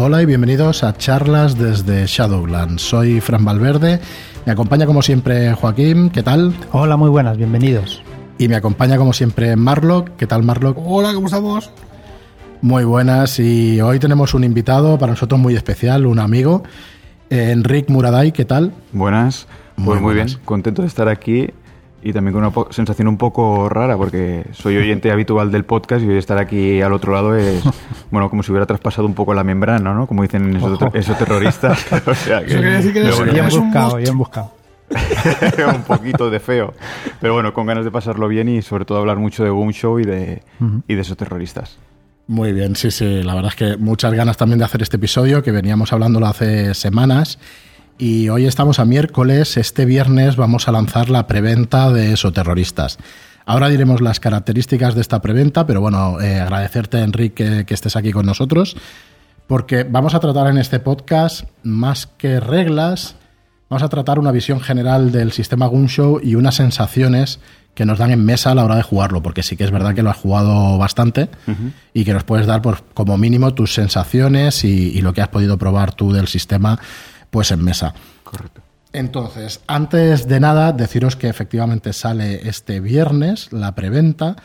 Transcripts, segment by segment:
Hola y bienvenidos a charlas desde Shadowlands. Soy Fran Valverde, me acompaña como siempre Joaquín, ¿qué tal? Hola, muy buenas, bienvenidos. Y me acompaña como siempre Marlock, ¿qué tal Marlock? Hola, ¿cómo estamos? Muy buenas y hoy tenemos un invitado para nosotros muy especial, un amigo, Enric Muraday, ¿qué tal? Buenas, pues muy bien, contento de estar aquí y también con una sensación un poco rara porque soy oyente habitual del podcast y hoy estar aquí al otro lado es, bueno, como si hubiera traspasado un poco la membrana, ¿no? Como dicen esos, esos terroristas. o sea que, decir que bien buscado, bien buscado. un poquito de feo. Pero bueno, con ganas de pasarlo bien y sobre todo hablar mucho de Boom Show y de, y de esos terroristas. Muy bien, sí, sí. La verdad es que muchas ganas también de hacer este episodio, que veníamos hablándolo hace semanas. Y hoy estamos a miércoles, este viernes vamos a lanzar la preventa de Esoterroristas. Ahora diremos las características de esta preventa, pero bueno, eh, agradecerte, Enrique, que, estés aquí con nosotros, porque vamos a tratar en este podcast más que reglas, vamos a tratar una visión general del sistema Gunshow y unas sensaciones que nos dan en mesa a la hora de jugarlo, porque sí que es verdad que lo has jugado bastante y que nos puedes dar por, como mínimo tus sensaciones y, y, lo que has podido probar tú del sistema pues en mesa. Correcto. Entonces, antes de nada, deciros que efectivamente sale este viernes la preventa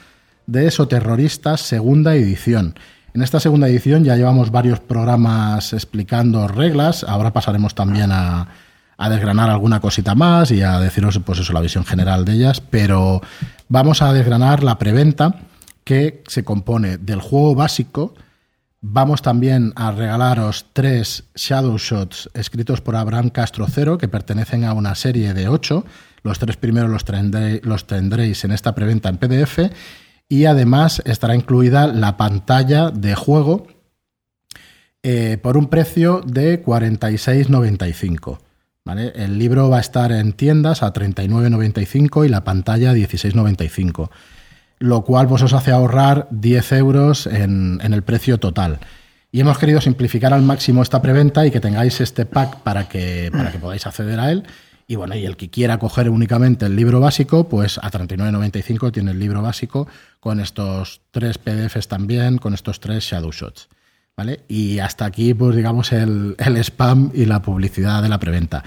de Esoterroristas segunda edición. En esta segunda edición ya llevamos varios programas explicando reglas, ahora pasaremos también a, a desgranar alguna cosita más y a deciros pues eso, la visión general de ellas, pero vamos a desgranar la preventa que se compone del juego básico, Vamos también a regalaros tres Shadow Shots escritos por Abraham Castro Cero, que pertenecen a una serie de ocho. Los tres primeros los, los tendréis en esta preventa en PDF. Y además estará incluida la pantalla de juego eh, por un precio de 46,95. ¿vale? El libro va a estar en tiendas a 39,95 y la pantalla a 16,95 lo cual pues, os hace ahorrar 10 euros en, el precio total. Y hemos querido simplificar al máximo esta preventa y que tengáis este pack para que, para que podáis acceder a él. Y bueno, y el que quiera coger únicamente el libro básico, pues a 39.95 tiene el libro básico con estos tres PDFs también, con estos tres Shadow Shots. ¿Vale? Y hasta aquí, pues digamos, el, spam y la publicidad de la preventa.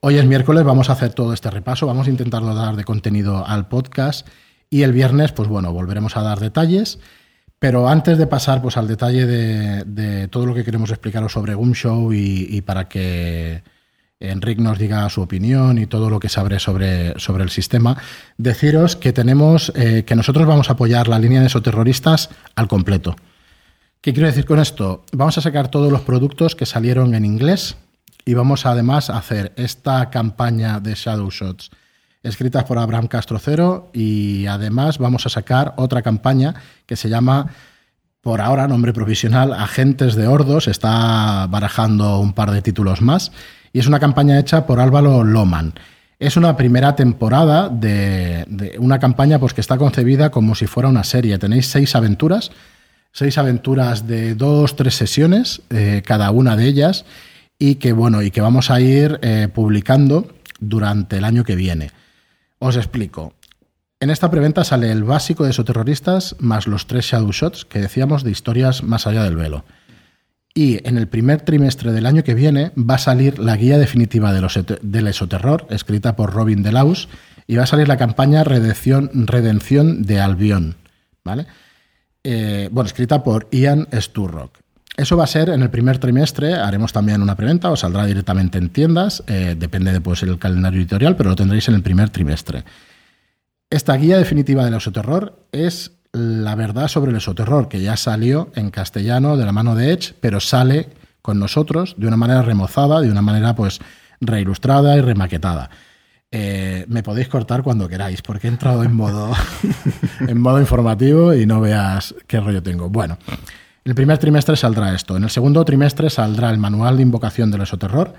Hoy es miércoles, vamos a hacer todo este repaso, vamos a intentar dar de contenido al podcast y el viernes, pues bueno, volveremos a dar detalles. Pero antes de pasar pues, al detalle de, todo lo que queremos explicaros sobre Gumshow y, y para que Enric nos diga su opinión y todo lo que sabré sobre, sobre el sistema, deciros que tenemos eh, que nosotros vamos a apoyar la línea de esoterroristas al completo. ¿Qué quiero decir con esto? Vamos a sacar todos los productos que salieron en inglés y vamos además a hacer esta campaña de Shadow Shots escritas por Abraham Castrocero y además vamos a sacar otra campaña que se llama, por ahora, nombre provisional, Agentes de Ordos. Está barajando un par de títulos más y es una campaña hecha por Álvaro Loman. Es una primera temporada de, una campaña pues, que está concebida como si fuera una serie. Tenéis seis aventuras, seis aventuras de dos, tres sesiones, eh, cada una de ellas, y que bueno, y que vamos a ir eh, publicando durante el año que viene. Os explico. En esta preventa sale el básico de terroristas más los tres Shadow Shots que decíamos de historias más allá del velo. Y en el primer trimestre del año que viene va a salir la guía definitiva de los, del esoterror, escrita por Robin Delaus, y va a salir la campaña Redención, Redención de Albion, ¿vale? Eh, bueno, escrita por Ian Sturrock. Eso va a ser en el primer trimestre, haremos también una preventa o saldrá directamente en tiendas, eh, depende de pues, el calendario editorial, pero lo tendréis en el primer trimestre. Esta guía definitiva del esoterror es la verdad sobre el esoterror, que ya salió en castellano de la mano de Edge, pero sale con nosotros de una manera remozada, de una manera pues reilustrada y remaquetada. Eh, me podéis cortar cuando queráis, porque he entrado en modo, en modo informativo y no veas qué rollo tengo. Bueno, el primer trimestre saldrá esto. En el segundo trimestre saldrá el manual de invocación del esoterror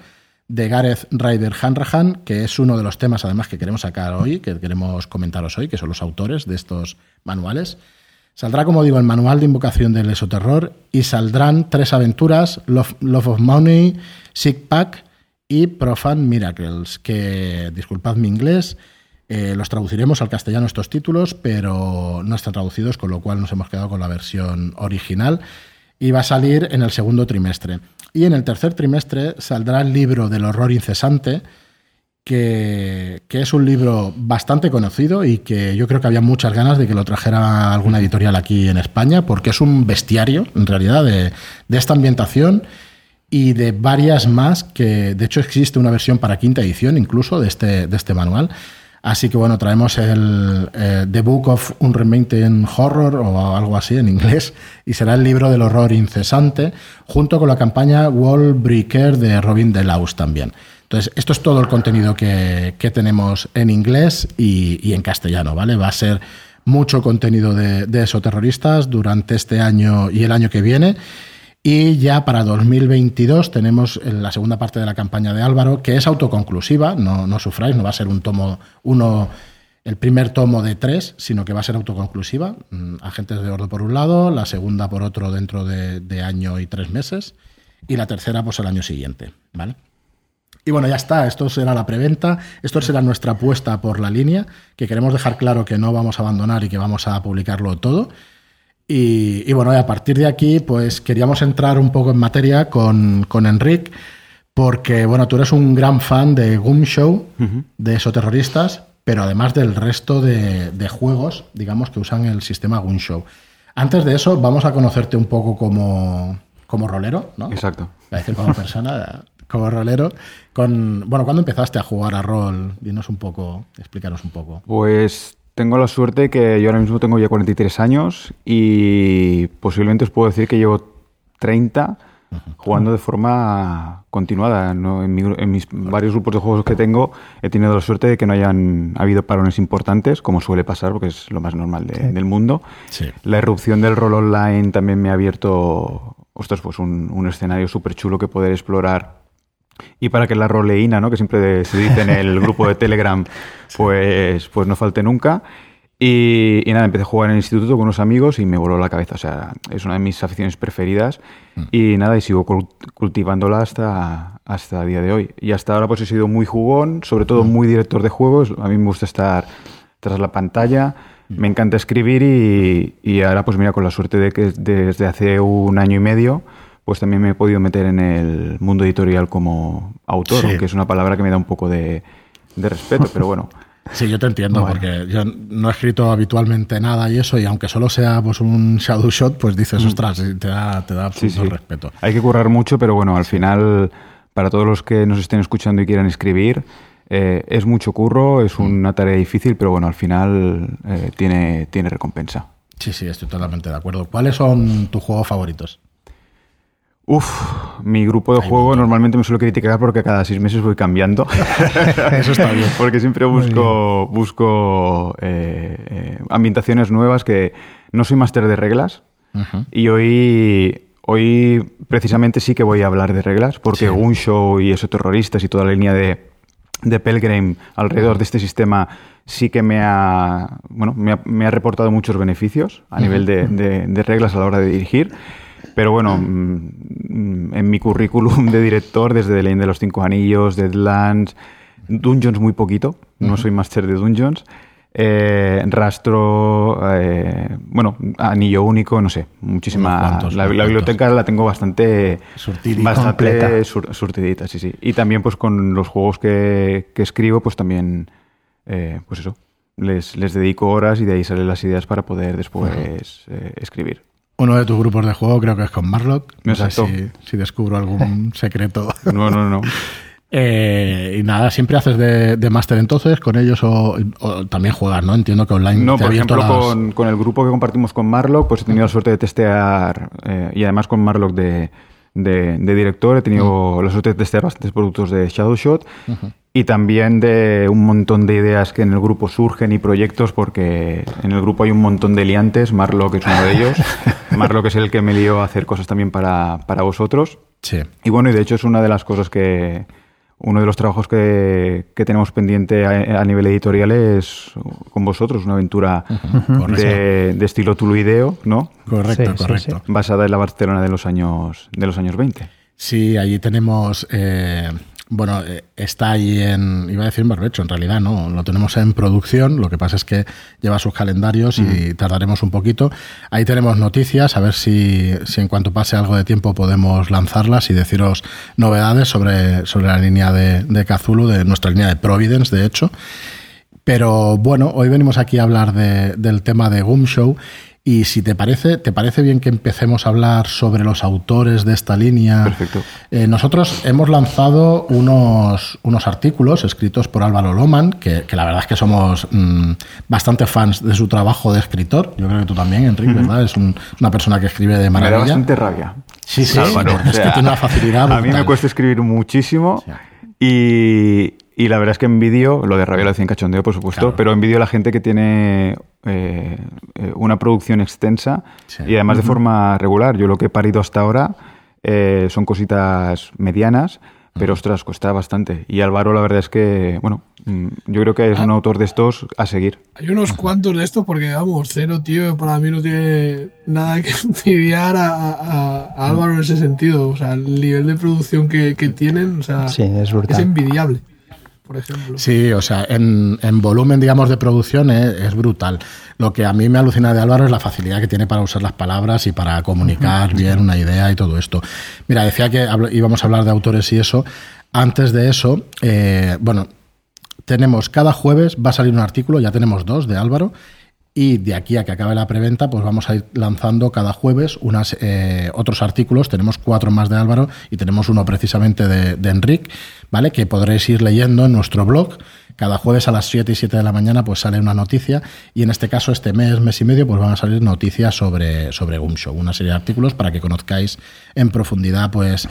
de Gareth Ryder Hanrahan, que es uno de los temas además que queremos sacar hoy, que queremos comentaros hoy, que son los autores de estos manuales. Saldrá, como digo, el manual de invocación del esoterror y saldrán tres aventuras, Love, Love of Money, Sick Pack y Profane Miracles, que, disculpad mi inglés, eh, los traduciremos al castellano estos títulos, pero no están traducidos, con lo cual nos hemos quedado con la versión original. y va a salir en el segundo trimestre. Y en el tercer trimestre saldrá el libro del horror incesante, que, es un libro bastante conocido y que yo creo que había muchas ganas de que lo trajera alguna editorial aquí en España, porque es un bestiario, en realidad, de, esta ambientación y de varias más que, de hecho, existe una versión para quinta edición incluso de este, de este manual. Así que bueno, traemos el eh, The Book of Unremitting Horror o algo así en inglés y será el libro del horror incesante junto con la campaña Wall Breaker de Robin DeLaus también. Entonces, esto es todo el contenido que, tenemos en inglés y, en castellano, ¿vale? Va a ser mucho contenido de, de esoterroristas durante este año y el año que viene. Y ya para 2022 tenemos la segunda parte de la campaña de Álvaro, que es autoconclusiva, no, no sufráis, no va a ser un tomo, uno, el primer tomo de tres, sino que va a ser autoconclusiva. Mm, Agentes de Ordo por un lado, la segunda por otro dentro de, año y tres meses, y la tercera pues el año siguiente, ¿vale? Y bueno, ya está, esto será la preventa, esto será nuestra apuesta por la línea, que queremos dejar claro que no vamos a abandonar y que vamos a publicarlo todo. Y, bueno, a partir de aquí, pues queríamos entrar un poco en materia con, con Enric, porque bueno, tú eres un gran fan de Goom Show, de esos terroristas, pero además del resto de, juegos, digamos, que usan el sistema Goom Show. Antes de eso, vamos a conocerte un poco como, como rolero, ¿no? Exacto. a decir como persona, como rolero. Con, bueno, ¿cuándo empezaste a jugar a rol? Dinos un poco, explícanos un poco. Pues tengo la suerte que yo ahora mismo tengo ya 43 años y posiblemente os puedo decir que llevo 30 jugando de forma continuada. En, mis varios grupos de juegos que tengo he tenido la suerte de que no hayan habido parones importantes, como suele pasar, porque es lo más normal del mundo. La irrupción del rol online también me ha abierto ostras, pues un, un escenario súper chulo que poder explorar y para que la roleína, ¿no? que siempre se dice en el grupo de Telegram, pues, pues no falte nunca. Y, nada, empecé a jugar en el instituto con unos amigos y me voló la cabeza. O sea, es una de mis aficiones preferidas. Mm. Y nada, y sigo cultivándola hasta, hasta el día de hoy. Y hasta ahora pues he sido muy jugón, sobre todo mm. muy director de juegos. A mí me gusta estar tras la pantalla. Mm. Me encanta escribir y, y ahora pues mira, con la suerte de que desde hace un año y medio pues también me he podido meter en el mundo editorial como autor, que es una palabra que me da un poco de, respeto, pero bueno. Sí, yo te entiendo, porque yo no he escrito habitualmente nada y eso, y aunque solo sea pues, un shadow shot, pues dices, mm. ostras, te da, te da absoluto respeto. Hay que currar mucho, pero bueno, al final, para todos los que nos estén escuchando y quieran escribir, eh, es mucho curro, es mm. una tarea difícil, pero bueno, al final eh, tiene, tiene recompensa. Sí, sí, estoy totalmente de acuerdo. ¿Cuáles son tus juegos favoritos? Uf, mi grupo de juego normalmente me suelo criticar porque cada seis meses voy cambiando. Eso está bien. porque siempre busco, busco eh, eh, ambientaciones nuevas que no soy máster de reglas. Y hoy, hoy precisamente sí que voy a hablar de reglas porque un show y esos terroristas y toda la línea de, de Pelgrim alrededor de este sistema sí que me ha, bueno, me ha, reportado muchos beneficios a nivel de, de reglas a la hora de dirigir. Pero bueno, mm, en mi currículum de director, desde The Lane de los Cinco Anillos, Deadlands, Dungeons muy poquito, no soy máster de Dungeons. Eh, rastro, eh, bueno, anillo único, no sé, muchísima. la, biblioteca la tengo bastante, surtidita, bastante surtidita, sí, sí. Y también, pues con los juegos que, escribo, pues también, eh, pues eso, les, les, dedico horas y de ahí salen las ideas para poder después escribir. Uno de tus grupos de juego creo que es con Marlock. No sé si, descubro algún secreto. No, no, no. Eh, y nada, ¿siempre haces de, máster entonces con ellos o, también juegas, no? Entiendo que online No, por ejemplo, con, el grupo que compartimos con Marlock, pues he tenido la suerte de testear, eh, y además con Marlock de, director, he tenido la suerte de testear bastantes productos de Shadowshot y también de un montón de ideas que en el grupo surgen y proyectos, porque en el grupo hay un montón de liantes, Marlock es uno de ellos, Marlock es el que me lió a hacer cosas también para, para vosotros. Sí. Y bueno, y de hecho es una de las cosas que, uno de los trabajos que, que tenemos pendiente a, nivel editorial es con vosotros, una aventura de, de, estilo tuluideo, ¿no? Correcto, correcto. Basada en la Barcelona de los años, de los años 20. Sí, allí tenemos... Eh bueno, eh, está ahí en, iba a decir en barbecho, en realidad no, lo tenemos en producción, lo que pasa es que lleva sus calendarios y tardaremos un poquito. Ahí tenemos noticias, a ver si, si, en cuanto pase algo de tiempo podemos lanzarlas y deciros novedades sobre, sobre la línea de, de Cthulhu, de nuestra línea de Providence, de hecho. Pero bueno, hoy venimos aquí a hablar de, del tema de Goom Show y si te parece, ¿te parece bien que empecemos a hablar sobre los autores de esta línea? Perfecto. Eh, nosotros hemos lanzado unos, unos artículos escritos por Álvaro Loman, que, la verdad es que somos mm, bastante fans de su trabajo de escritor. Yo creo que tú también, Enrique, ¿verdad? Es una persona que escribe de maravilla. Me da bastante rabia. Sí, sí, Álvaro, es que tiene una facilidad. A mí me cuesta escribir muchísimo y, y la verdad es que envidio, lo de rabia lo decía en cachondeo, por supuesto, pero envidio a la gente que tiene eh, eh, una producción extensa y además de forma regular. Yo lo que he parido hasta ahora eh, son cositas medianas, pero ostras, cuesta bastante. Y Álvaro, la verdad es que, bueno, mm, yo creo que es un ah. autor de estos a seguir. Hay unos cuantos de estos porque, vamos, cero, tío, para mí no tiene nada que envidiar a, Álvaro en ese sentido. O sea, el nivel de producción que, tienen, o sea, es envidiable por ejemplo. Sí, o sea, en, volumen, digamos, de producción es, brutal. Lo que a mí me alucina de Álvaro es la facilidad que tiene para usar las palabras y para comunicar bien una idea y todo esto. Mira, decía que íbamos a hablar de autores y eso. Antes de eso, eh, bueno, tenemos cada jueves, va a salir un artículo, ya tenemos dos de Álvaro, y de aquí a que acabe la preventa, pues vamos a ir lanzando cada jueves unas, eh, otros artículos. Tenemos cuatro más de Álvaro y tenemos uno precisamente de, de Enric, ¿vale? Que podréis ir leyendo en nuestro blog. Cada jueves a las 7 y 7 de la mañana pues sale una noticia y en este caso este mes, mes y medio pues van a salir noticias sobre, sobre Show, una serie de artículos para que conozcáis en profundidad pues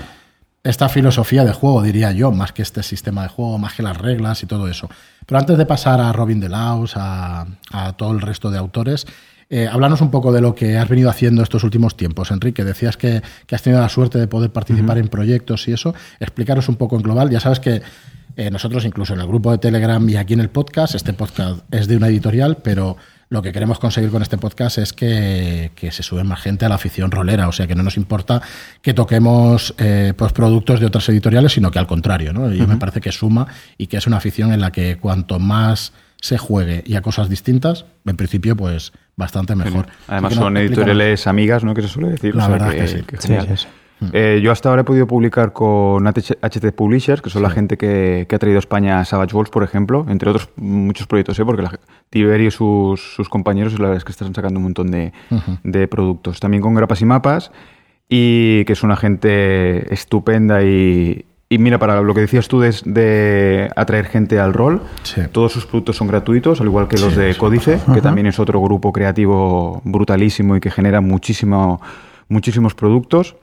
esta filosofía de juego, diría yo, más que este sistema de juego, más que las reglas y todo eso. Pero antes de pasar a Robin Delaus, a, a todo el resto de autores, eh, háblanos un poco de lo que has venido haciendo estos últimos tiempos, Enrique. Decías que, has tenido la suerte de poder participar en proyectos y eso. Explícanos un poco en global. Ya sabes que eh, nosotros, incluso en el grupo de Telegram y aquí en el podcast, este podcast es de una editorial, pero lo que queremos conseguir con este podcast es que, se sube más gente a la afición rolera, o sea que no nos importa que toquemos eh, pues productos de otras editoriales, sino que al contrario, ¿no? Y me parece que suma y que es una afición en la que cuanto más se juegue y a cosas distintas, en principio, pues bastante mejor. Además son editoriales amigas, ¿no? Que se suele decir. La verdad que, sí. Eh, yo hasta ahora he podido publicar con HT Publishers, que son la gente que, ha traído a España Savage Worlds, por ejemplo, entre otros muchos proyectos, ¿eh? porque la, Tiberio y sus, sus, compañeros, la verdad es que están sacando un montón de, de, productos. También con Grapas y Mapas, y que es una gente estupenda y, y mira, para lo que decías tú de, atraer gente al rol, todos sus productos son gratuitos, al igual que los de Códice, que también es otro grupo creativo brutalísimo y que genera muchísimo, muchísimos productos.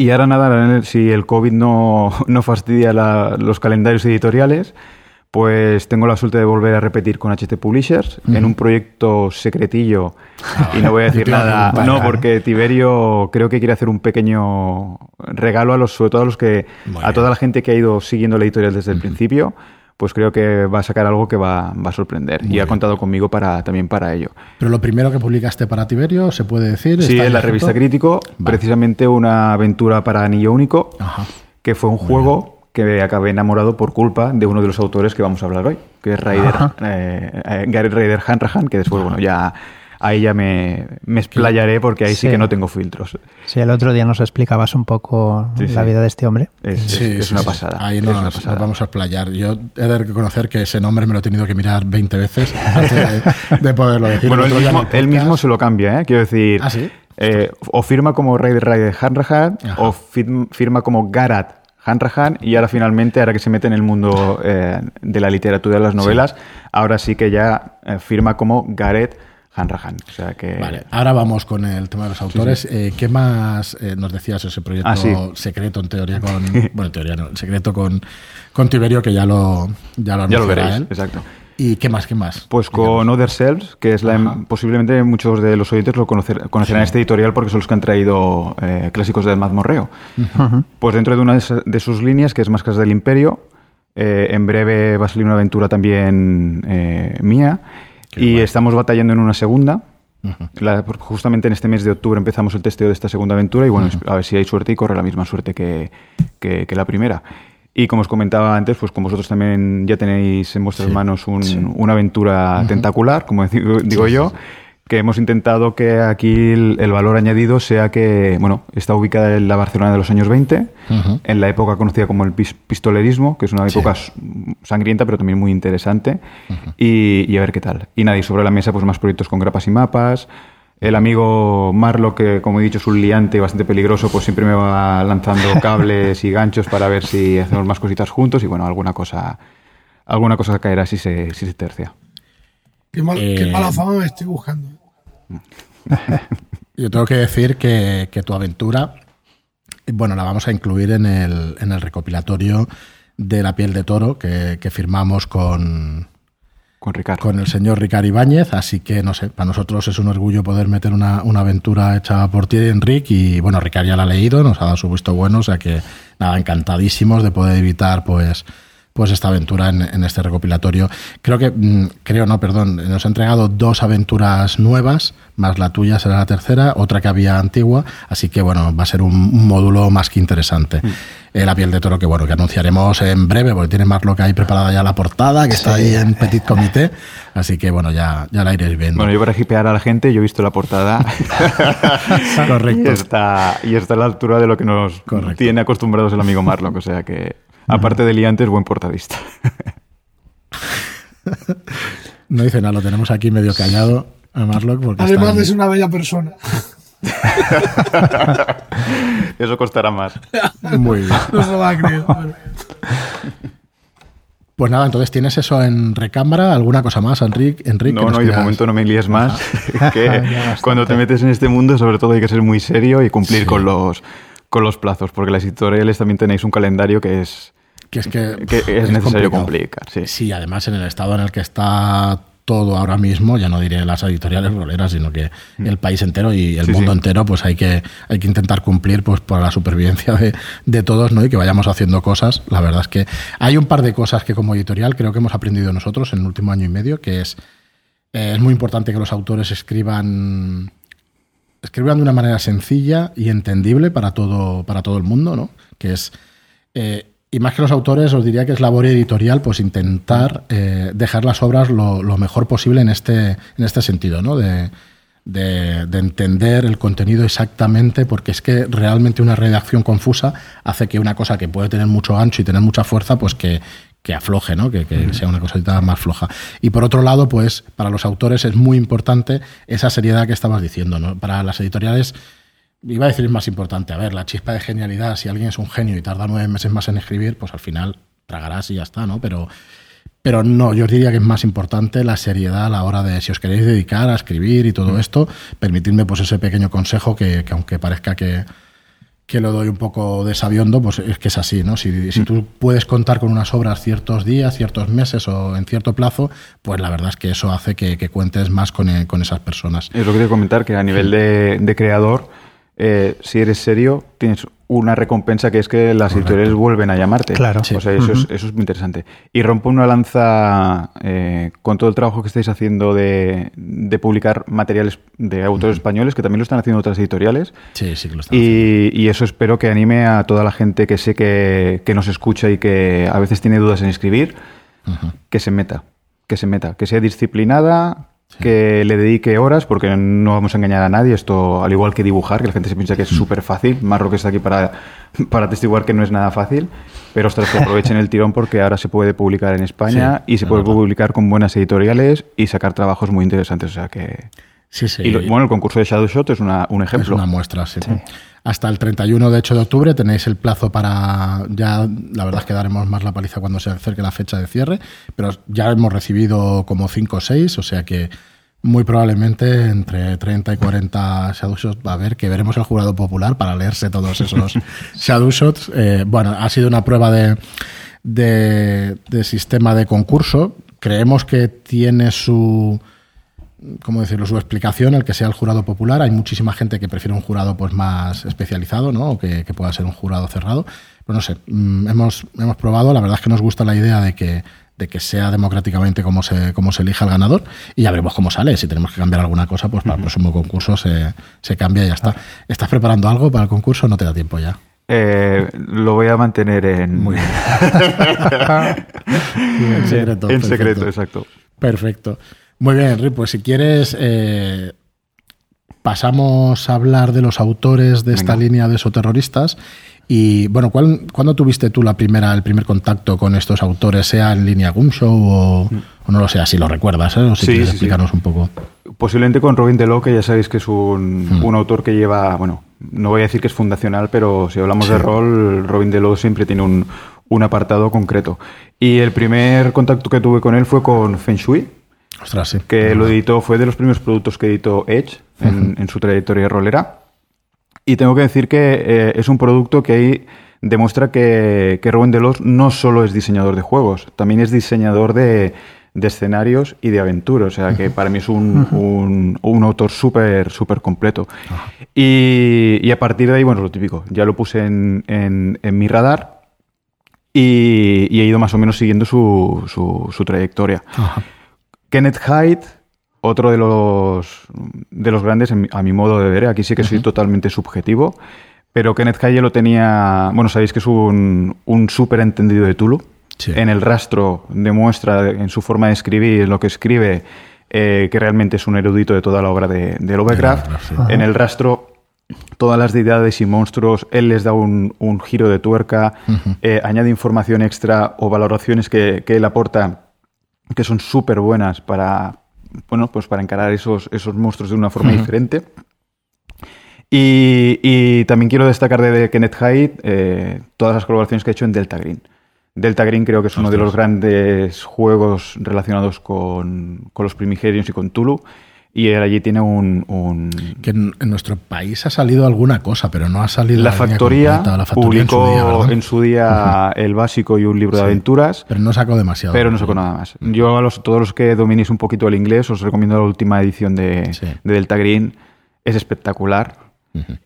Y ahora nada, si el COVID no, no fastidia los calendarios editoriales, pues tengo la suerte de volver a repetir con HT Publishers en un proyecto secretillo. Y no voy a decir nada, no, porque Tiberio creo que quiere hacer un pequeño regalo a los, sobre todo a los que, a toda la gente que ha ido siguiendo la editorial desde el principio, pues creo que va a sacar algo que va, a sorprender. y ha contado conmigo para, también para ello. Pero lo primero que publicaste para Tiberio, ¿se puede decir? Sí, en la revista Crítico, precisamente una aventura para Anillo Único, que fue un juego que acabé enamorado por culpa de uno de los autores que vamos a hablar hoy, que es Raider, eh, eh, Gary Raider Hanrahan, que después, bueno, ya ahí ya me, me explayaré porque ahí sí. que no tengo filtros. Sí, el otro día nos explicabas un poco la vida de este hombre. Es, es, una pasada. Ahí nos, vamos a explayar. Yo he de reconocer que ese nombre me lo he tenido que mirar 20 veces antes de, poderlo decir. Bueno, él mismo, se lo cambia, ¿eh? Quiero decir... ¿Ah, sí? Eh, o firma como Raider Raider Hanrahan o firma como Garat Hanrahan y ahora finalmente, ahora que se mete en el mundo eh, de la literatura de las novelas, ahora sí que ya firma como Gareth Hanrahan. O sea que... Vale, ahora vamos con el tema de los autores. Eh, ¿Qué más eh, nos decías ese proyecto ah, secreto en teoría con... bueno, en teoría no, secreto con, con Tiberio que ya lo ya lo, ya lo veréis, exacto. ¿Y qué más? ¿Qué más? Pues con Other Selves, que es la, posiblemente muchos de los oyentes lo conocer, conocerán este editorial porque son los que han traído eh, clásicos del mazmorreo. Pues dentro de una de, sus líneas, que es Máscaras del Imperio, en breve va a salir una aventura también mía y estamos batallando en una segunda. justamente en este mes de octubre empezamos el testeo de esta segunda aventura y bueno, a ver si hay suerte y corre la misma suerte que, que, la primera. Y como os comentaba antes, pues como vosotros también ya tenéis en vuestras manos una aventura tentacular, como digo, yo, que hemos intentado que aquí el, valor añadido sea que, bueno, está ubicada en la Barcelona de los años 20, en la época conocida como el pistolerismo, que es una época sangrienta pero también muy interesante, y, a ver qué tal. Y nadie sobre la mesa, pues más proyectos con grapas y mapas. El amigo Marlo, que como he dicho es un liante bastante peligroso, pues siempre me va lanzando cables y ganchos para ver si hacemos más cositas juntos y bueno, alguna cosa, alguna cosa caerá si se, si se tercia. Qué, qué mala fama me estoy buscando. Yo tengo que decir que, tu aventura, bueno, la vamos a incluir en el, en el recopilatorio de La piel de toro que, firmamos con, con, Ricardo. con el señor Ricardo Ibáñez, así que no sé, para nosotros es un orgullo poder meter una, una aventura hecha por ti, Enrique, y bueno, Ricardo ya la ha leído, nos ha dado su visto bueno, o sea que nada, encantadísimos de poder evitar pues pues esta aventura en, este recopilatorio. Creo que, mm, creo no, perdón, nos ha entregado dos aventuras nuevas, más la tuya será la tercera, otra que había antigua, así que bueno, va a ser un, módulo más que interesante. Mm. Eh, la piel de toro que bueno, que anunciaremos en breve, porque tiene que hay preparada ya la portada, que está ahí en Petit Comité, así que bueno, ya, ya la iréis viendo. Bueno, yo para hipear a la gente, yo he visto la portada. Correcto. Y está, y está a la altura de lo que nos tiene acostumbrados el amigo Marlock, o sea que Aparte de liantes, buen portadista. no dice nada, lo tenemos aquí medio callado a Marlock. Porque Además es una bella persona. Eso costará más. Muy bien. No se va a creer. Pues nada, entonces tienes eso en recámara, alguna cosa más, Enrique. Enrique no, no, y de momento no me líes más. que cuando te metes en este mundo, sobre todo hay que ser muy serio y cumplir con los con los plazos, porque las editoriales también tenéis un calendario que es que es que, es, necesario complicar. Sí. sí, además en el estado en el que está todo ahora mismo, ya no diré las editoriales roleras, sino que mm. el país entero y el mundo entero, pues hay que, hay que intentar cumplir pues por la supervivencia de, de, todos, ¿no? Y que vayamos haciendo cosas. La verdad es que hay un par de cosas que como editorial creo que hemos aprendido nosotros en el último año y medio, que es, eh, es muy importante que los autores escriban escriban de una manera sencilla y entendible para todo, para todo el mundo, ¿no? Que es eh, y más que los autores, os diría que es labor editorial, pues intentar eh, dejar las obras lo, mejor posible en este, en este sentido, ¿no? De, entender el contenido exactamente, porque es que realmente una redacción confusa hace que una cosa que puede tener mucho ancho y tener mucha fuerza, pues que, afloje, ¿no? Que, sea una cosita más floja. Y por otro lado, pues para los autores es muy importante esa seriedad que estabas diciendo, ¿no? Para las editoriales iba a decir es más importante. A ver, la chispa de genialidad, si alguien es un genio y tarda nueve meses más en escribir, pues al final tragarás y ya está, ¿no? Pero, pero no, yo os diría que es más importante la seriedad a la hora de, si os queréis dedicar a escribir y todo esto, permitidme pues ese pequeño consejo que, aunque parezca que, que lo doy un poco de sabiondo, pues es que es así, ¿no? Si, si, mm. tú puedes contar con unas obras ciertos días, ciertos meses o en cierto plazo, pues la verdad es que eso hace que, cuentes más con, con, esas personas. Es lo que quería comentar, que a nivel de, de creador eh, si eres serio, tienes una recompensa que es que las editoriales vuelven a llamarte. Claro. O sea, eso, es, muy interesante. Y rompo una lanza eh, con todo el trabajo que estáis haciendo de, publicar materiales de autores españoles, que también lo están haciendo otras editoriales. Sí, sí que lo están y, y, eso espero que anime a toda la gente que sé que, nos escucha y que a veces tiene dudas en escribir, que se meta. Que se meta, que sea disciplinada, que le dedique horas, porque no vamos a engañar a nadie. Esto, al igual que dibujar, que la gente se piensa que es mm. súper fácil. Marro que está aquí para, para testiguar que no es nada fácil. Pero ostras, que aprovechen el tirón porque ahora se puede publicar en España y se puede publicar con buenas editoriales y sacar trabajos muy interesantes. O sea que. Sí, sí. Y bueno, el concurso de Shadow Shot es una, un ejemplo. Es una muestra, sí. Hasta el 31 de hecho de octubre tenéis el plazo para. Ya, la verdad es que daremos más la paliza cuando se acerque la fecha de cierre, pero ya hemos recibido como 5 o 6, o sea que muy probablemente entre 30 y 40 Shadow Shots va a haber, que veremos el jurado popular para leerse todos esos Shadow Shots. Eh, bueno, ha sido una prueba de, de sistema de concurso. Creemos que tiene su ¿cómo decirlo?, su explicación, el que sea el jurado popular. Hay muchísima gente que prefiere un jurado pues más especializado, ¿no? O que, pueda ser un jurado cerrado. Pero no sé, mm, hemos, hemos probado, la verdad es que nos gusta la idea de que, de que sea democráticamente como se, como se elija el ganador y ya veremos cómo sale. Si tenemos que cambiar alguna cosa, pues para el próximo concurso se, se cambia y ya está. ¿Estás preparando algo para el concurso o no te da tiempo ya? eh, lo voy a mantener en... Muy en secreto. En secreto, exacto. Perfecto. Muy bien, Henry, pues si quieres, eh, pasamos a hablar de los autores de esta línea de esoterroristas. Y bueno, ¿cuándo tuviste tú la primera, el primer contacto con estos autores, sea en línea Gumshow o, mm. o no lo sé, si lo recuerdas, ¿eh? o si quieres explicarnos un poco? Posiblemente con Robin DeLo, que ya sabéis que es un, mm. un, autor que lleva, bueno, no voy a decir que es fundacional, pero si hablamos de rol, Robin DeLo siempre tiene un, un, apartado concreto. Y el primer contacto que tuve con él fue con Feng Shui, Ostras, sí. que lo editó, fue de los primeros productos que editó Edge en, en su trayectoria rolera. Y tengo que decir que eh, es un producto que ahí demuestra que, que Rubén Delos no solo es diseñador de juegos, también es diseñador de, escenarios y de aventuras. O sea, que para mí es un, un, autor súper, súper completo. Y, a partir de ahí, bueno, lo típico, ya lo puse en, en, mi radar y, he ido más o menos siguiendo su, su, trayectoria. Kenneth Hyde otro de los, de los grandes, a mi modo de ver, aquí sí que soy totalmente subjetivo, pero Kenneth Calle lo tenía, bueno, sabéis que es un, un súper entendido de Tulu. En el rastro demuestra en su forma de escribir, lo que escribe, eh, que realmente es un erudito de toda la obra de, de Lovecraft. En el rastro todas las deidades y monstruos, él les da un, un giro de tuerca, eh, añade información extra o valoraciones que, que él aporta que son súper buenas para, bueno, pues para encarar esos, esos monstruos de una forma diferente. Y, también quiero destacar de Kenneth Hyde eh, todas las colaboraciones que ha hecho en Delta Green. Delta Green creo que es uno de los grandes juegos relacionados con, con los primigenios y con Tulu. Y él allí tiene un, Que en, nuestro país ha salido alguna cosa, pero no ha salido la, factoría, la factoría. publicó en su día, el básico y un libro de aventuras. Pero no sacó demasiado. Pero no sacó nada más. Yo a los, todos los que dominéis un poquito el inglés os recomiendo la última edición de, Delta Green. Es espectacular.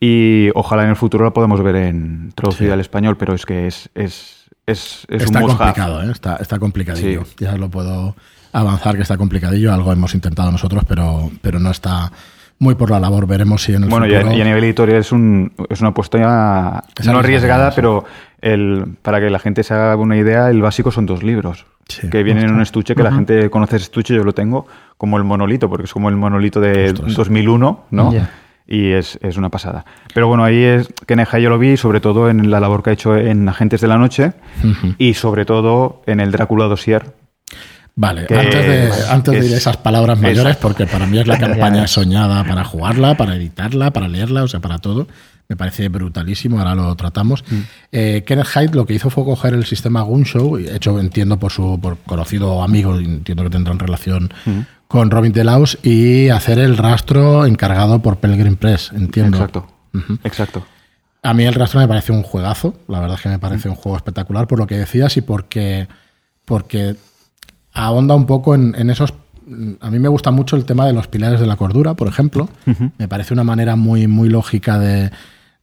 Y ojalá en el futuro la podamos ver en traducida al español, pero es que es, es, es, está complicado, ¿eh? está, está complicadillo. Ya lo puedo avanzar, que está complicadillo. Algo hemos intentado nosotros, pero, pero no está muy por la labor. Veremos si en el bueno, futuro... y a, nivel editorial es, un, es una apuesta no arriesgada, pero el, para que la gente se haga una idea, el básico son dos libros. que vienen en un estuche, que la gente conoce ese estuche, yo lo tengo, como el monolito, porque es como el monolito de 2001, ¿no? Y es, es, una pasada. Pero bueno, ahí es que Neja yo lo vi, sobre todo en la labor que ha hecho en Agentes de la Noche y sobre todo en el Drácula Dossier, Vale, antes, de, antes de ir a esas palabras mayores, porque para mí es la campaña soñada para jugarla, para editarla, para leerla, o sea, para todo. Me parece brutalísimo, ahora lo tratamos. Mm. Eh, Kenneth Hyde lo que hizo fue coger el sistema Gunshow, hecho entiendo por su por conocido amigo, entiendo que tendrán relación mm. con Robin Delaus, y hacer el rastro encargado por Pelgrim Press, entiendo. Exacto, exacto. A mí el rastro me parece un juegazo, la verdad es que me parece mm. un juego espectacular por lo que decías y porque, porque ahonda un poco en, esos a mí me gusta mucho el tema de los pilares de la cordura, por ejemplo. Me parece una manera muy, muy lógica de,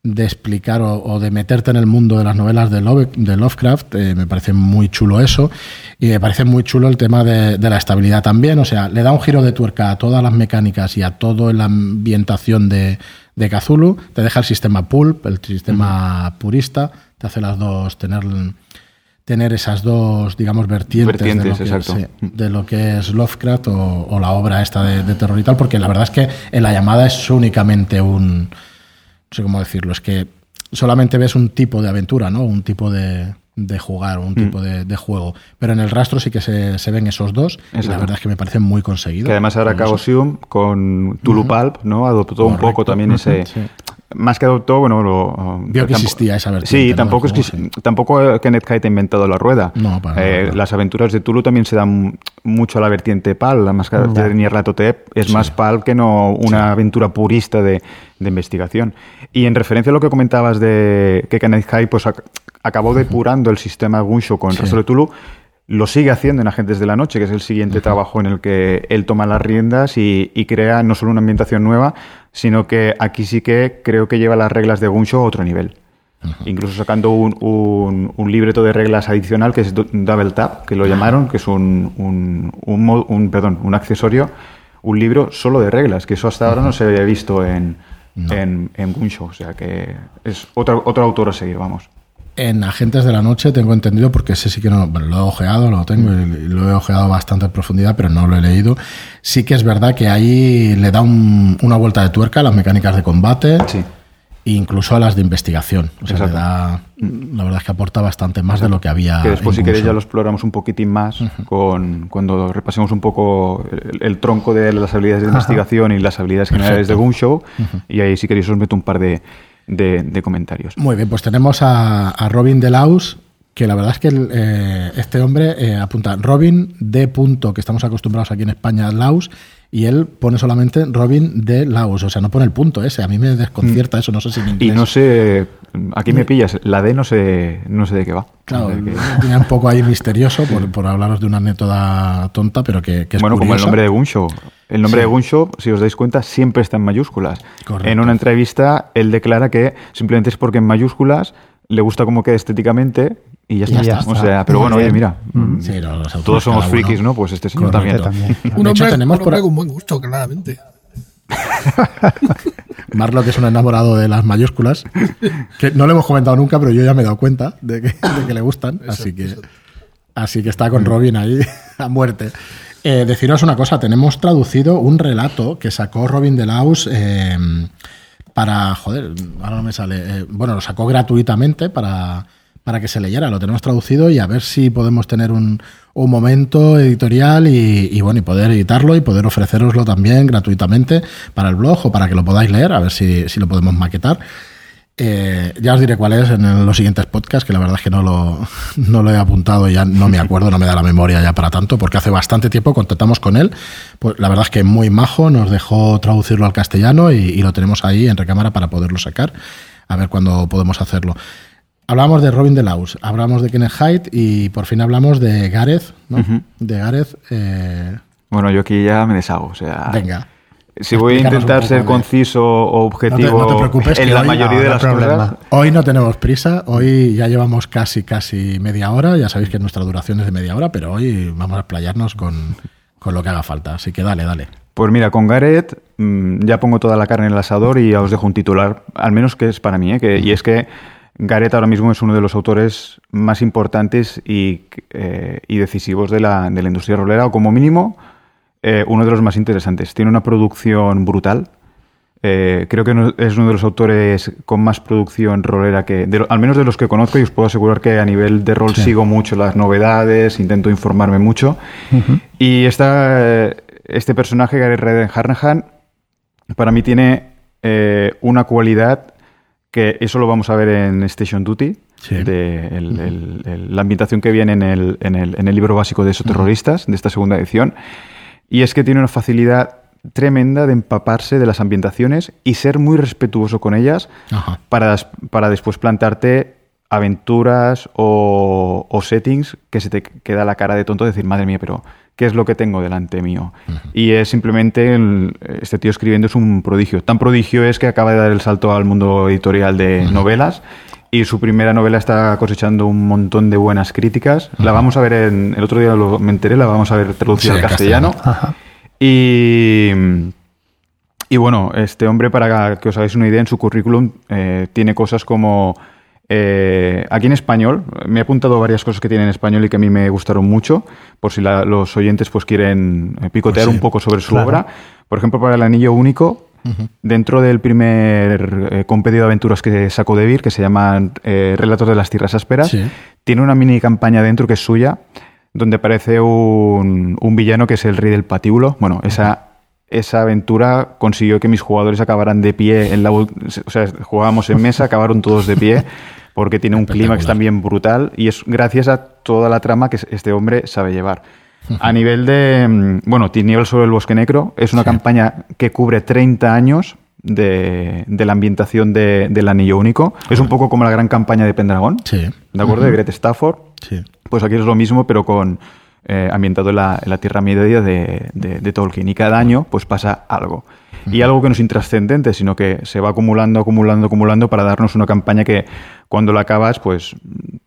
explicar o, de meterte en el mundo de las novelas de, Lovecraft. Eh, me parece muy chulo eso. Y me parece muy chulo el tema de, la estabilidad también. O sea, le da un giro de tuerca a todas las mecánicas y a toda la ambientación de, de Cthulhu. Te deja el sistema pulp, el sistema purista. Te hace las dos tener tener esas dos, digamos, vertientes, de, lo que, es Lovecraft o, la obra esta de, terror y tal, porque la verdad es que en la llamada es únicamente un, no sé cómo decirlo, es que solamente ves un tipo de aventura, ¿no? Un tipo de, de jugar, un tipo mm. de, juego. Pero en el rastro sí que se, ven esos dos, y la verdad es que me parecen muy conseguidos. Que además ahora Chaosium con Tulupalp, ¿no? Adoptó un poco también ese, más que adoptó, bueno, lo, vio que existía esa versión. Sí, tampoco es que tampoco Kenneth Kite ha inventado la rueda. No, eh, Las aventuras de Tulu también se dan mucho a la vertiente PAL, la más que de Nyarlathotep es más PAL que no una aventura purista de, investigación. Y en referencia a lo que comentabas de que Kenneth Kite pues acabó depurando el sistema Gunsho con el resto de Tulu, lo sigue haciendo en Agentes de la Noche, que es el siguiente trabajo en el que él toma las riendas y, crea no solo una ambientación nueva, sino que aquí sí que creo que lleva las reglas de Gunshow a otro nivel. Incluso sacando un, un, libreto de reglas adicional que es Double Tap, que lo llamaron, que es un, un, perdón, un accesorio, un libro solo de reglas, que eso hasta ahora no se había visto en, en, en Gunshow. O sea que es otro, otro autor a seguir, vamos. En Agentes de la Noche tengo entendido, porque ese sí que no, lo he ojeado, lo tengo y lo he ojeado bastante en profundidad, pero no lo he leído. Sí que es verdad que ahí le da una vuelta de tuerca a las mecánicas de combate. Sí incluso a las de investigación. O sea, da, la verdad es que aporta bastante más de lo que había. Que después, si queréis, ya lo exploramos un poquitín más con cuando repasemos un poco el, tronco de las habilidades de investigación y las habilidades generales de Gunshow. Y ahí, si queréis, os meto un par de, de, comentarios. Muy bien, pues tenemos a, a Robin Delaus que la verdad es que eh, este hombre eh, apunta Robin de punto, que estamos acostumbrados aquí en España, Laus, y él pone solamente Robin de Laus, o sea, no pone el punto ese. A mí me desconcierta eso, no sé si en inglés. Y no sé, aquí me pillas, la D no sé, no sé de qué va. Claro, un poco ahí misterioso por, hablaros de una anécdota tonta, pero que, es Bueno, como el nombre de Gunshow. El nombre de Gunshow, si os dais cuenta, siempre está en mayúsculas. En una entrevista, él declara que simplemente es porque en mayúsculas le gusta cómo queda estéticamente y ya está. O sea, pero bueno, oye, mira, mm. todos somos frikis, ¿no? Pues este señor también. Un hombre, tenemos por... con buen gusto, claramente. Marlo, que es un enamorado de las mayúsculas, que no le hemos comentado nunca, pero yo ya me he dado cuenta de que, le gustan, así que, así que está con Robin ahí a muerte. Eh, deciros una cosa, tenemos traducido un relato que sacó Robin de Laus eh, para, joder, ahora no me sale, eh, bueno, lo sacó gratuitamente para para que se leyera. Lo tenemos traducido y a ver si podemos tener un, un momento editorial y, bueno, y poder editarlo y poder ofreceroslo también gratuitamente para el blog o para que lo podáis leer, a ver si, si lo podemos maquetar. Eh, ya os diré cuál es en los siguientes podcasts, que la verdad es que no lo, no lo he apuntado, ya no me acuerdo, no me da la memoria ya para tanto, porque hace bastante tiempo contactamos con él. Pues la verdad es que muy majo, nos dejó traducirlo al castellano y, y lo tenemos ahí en recámara para poderlo sacar. A ver cuándo podemos hacerlo. Hablamos de Robin de Laus, hablamos de Kenneth Hyde y por fin hablamos de Gareth, ¿no? De Gareth. Eh... Bueno, yo aquí ya me deshago, o sea. Venga. Si voy a intentar ser conciso o objetivo no te, preocupes, en la mayoría de las cosas. Hoy no tenemos prisa, hoy ya llevamos casi, casi media hora. Ya sabéis que nuestra duración es de media hora, pero hoy vamos a explayarnos con, con lo que haga falta. Así que dale, dale. Pues mira, con Gareth mm, ya pongo toda la carne en el asador y ya os dejo un titular, al menos que es para mí, ¿eh? que, y es que Gareth ahora mismo es uno de los autores más importantes y, eh, decisivos de la, industria rolera, o como mínimo eh, uno de los más interesantes. Tiene una producción brutal. Eh, creo que es uno de los autores con más producción rolera que, al menos de los que conozco, y os puedo asegurar que a nivel de rol sigo mucho las novedades, intento informarme mucho. Y este personaje, Gareth Redden Harnahan, para mí tiene una cualidad que eso lo vamos a ver en Station Duty, de la ambientación que viene en el, en el, en el libro básico de esos terroristas, de esta segunda edición, y es que tiene una facilidad tremenda de empaparse de las ambientaciones y ser muy respetuoso con ellas para, para después plantarte aventuras o, o, settings que se te queda la cara de tonto decir, madre mía, pero qué es lo que tengo delante mío. Y es simplemente, este tío escribiendo es un prodigio. Tan prodigio es que acaba de dar el salto al mundo editorial de novelas y su primera novela está cosechando un montón de buenas críticas. La vamos a ver en, el otro día lo, me enteré, la vamos a ver traducida al castellano. Y, y bueno, este hombre, para que os hagáis una idea, en su currículum eh, tiene cosas como eh, aquí en español, me he apuntado varias cosas que tiene en español y que a mí me gustaron mucho, por si los oyentes pues quieren eh, picotear pues un poco sobre su obra. Por ejemplo, para el Anillo Único, dentro del primer eh, compendio de aventuras que sacó de Vir, que se llama Relatos de las Tierras Ásperas, tiene una mini campaña dentro que es suya, donde aparece un, villano que es el Rey del Patíbulo. Bueno, esa esa aventura consiguió que mis jugadores acabaran de pie en la o sea, jugábamos en mesa, acabaron todos de pie porque tiene un clímax también brutal y es gracias a toda la trama que este hombre sabe llevar. A nivel de, mm, bueno, Tinieblas sobre el Bosque Negro es una campaña que cubre 30 años de, la ambientación del Anillo Único. Es un poco como la gran campaña de Pendragón, sí. ¿de acuerdo? De Greta Stafford. Sí. Pues aquí es lo mismo, pero con eh, ambientado en la, Tierra Media de, de, Tolkien. Y cada año pues pasa algo. Y algo que no es intrascendente, sino que se va acumulando, acumulando, acumulando para darnos una campaña que cuando la acabas, pues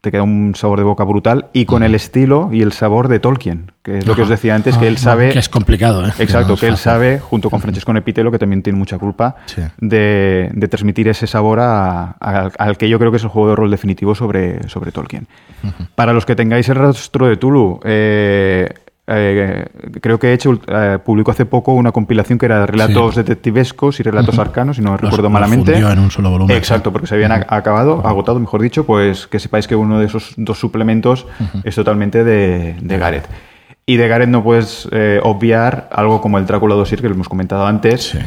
te queda un sabor de boca brutal y con el estilo y el sabor de Tolkien, que es lo que os decía antes, que él sabe... Que es complicado, ¿eh? Exacto, que, él sabe, junto con Francesco Nepitelo, que también tiene mucha culpa, de, transmitir ese sabor al que yo creo que es el juego de rol definitivo sobre, sobre Tolkien. Para los que tengáis el rastro de Tulu, eh, eh, creo que he hecho, eh, publicó hace poco una compilación que era de relatos detectivescos y relatos arcanos, si no recuerdo malamente. en un solo volumen. Exacto, porque se habían acabado, agotado, mejor dicho, pues que sepáis que uno de esos dos suplementos es totalmente de, de, Gareth. Y de Gareth no puedes eh, obviar algo como el Drácula Dosir, que lo hemos comentado antes,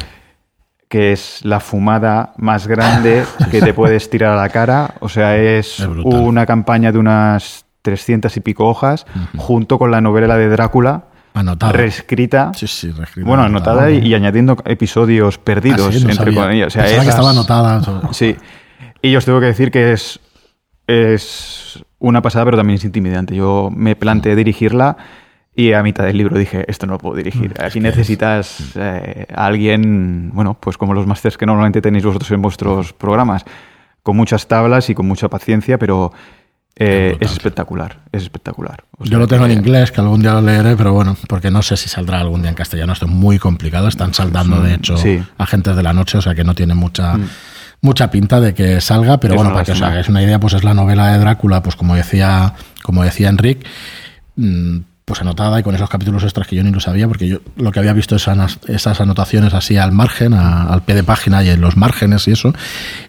que es la fumada más grande que te puedes tirar a la cara. O sea, es una campaña de unas 300 y pico hojas, junto con la novela de Drácula. Anotada. Reescrita. Sí, sí, reescrita. Bueno, anotada y, añadiendo episodios perdidos ah, entre O sea, que estaba anotada. Sí. Y yo os tengo que decir que es, es una pasada, pero también es intimidante. Yo me planteé dirigirla y a mitad del libro dije, esto no lo puedo dirigir. Mm, Aquí necesitas eh, a alguien, bueno, pues como los másters que normalmente tenéis vosotros en vuestros programas, con muchas tablas y con mucha paciencia, pero eh, es espectacular, es espectacular. Yo lo tengo en inglés, que algún día lo leeré, pero bueno, porque no sé si saldrá algún día en castellano. Esto es muy complicado. Están saldando, de hecho, agentes de la noche, o sea que no tiene mucha. Mm. mucha pinta de que salga, pero bueno, para que os hagáis una idea, pues es la novela de Drácula, pues como decía, como decía Enric, mm, pues anotada y con esos capítulos extras que yo ni lo sabía, porque yo lo que había visto esas, esas anotaciones así al margen, al pie de página y en los márgenes y eso.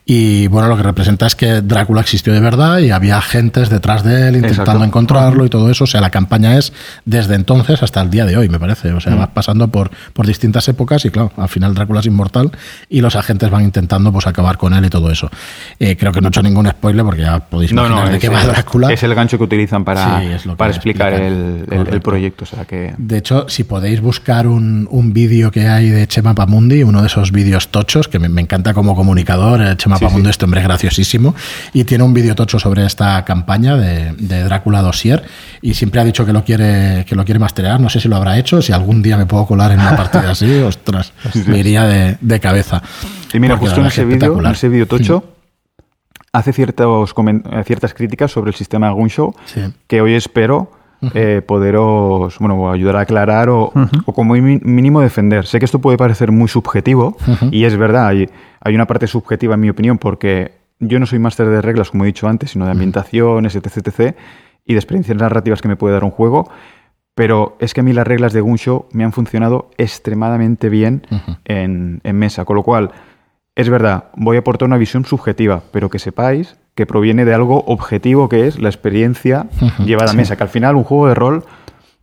Y bueno, lo que representa es que Drácula existió de verdad y había agentes detrás de él intentando encontrarlo y todo eso. O sea, la campaña es desde entonces hasta el día de hoy, me parece. O sea, mm. va pasando por, por distintas épocas y claro, al final Drácula es inmortal y los agentes van intentando pues acabar con él y todo eso. Eh, creo que no he hecho ningún spoiler porque ya podéis imaginar de qué va Drácula. Es el gancho que utilizan para, para explicar el el proyecto. O sea que... De hecho, si podéis buscar un, un vídeo que hay de Chema Pamundi, uno de esos vídeos tochos, que me, encanta como comunicador, eh, Chema Pamundi, este hombre es graciosísimo, y tiene un vídeo tocho sobre esta campaña de, de, Drácula Dossier, y siempre ha dicho que lo quiere que lo quiere masterear, no sé si lo habrá hecho, si algún día me puedo colar en una partida así, ostras, me iría de, de cabeza. Y mira, justo en ese vídeo, ese vídeo tocho, hace ciertos, ciertas críticas sobre el sistema de Gunshow, que hoy espero eh, poderos, bueno, ayudar a aclarar o, como mínimo defender. Sé que esto puede parecer muy subjetivo y es verdad, hay, hay, una parte subjetiva en mi opinión porque yo no soy máster de reglas, como he dicho antes, sino de ambientaciones, etc, etc, y de experiencias narrativas que me puede dar un juego. Pero es que a mí las reglas de Gunshow me han funcionado extremadamente bien en, en mesa. Con lo cual, es verdad, voy a aportar una visión subjetiva, pero que sepáis que proviene de algo objetivo que es la experiencia llevada a mesa, que al final un juego de rol,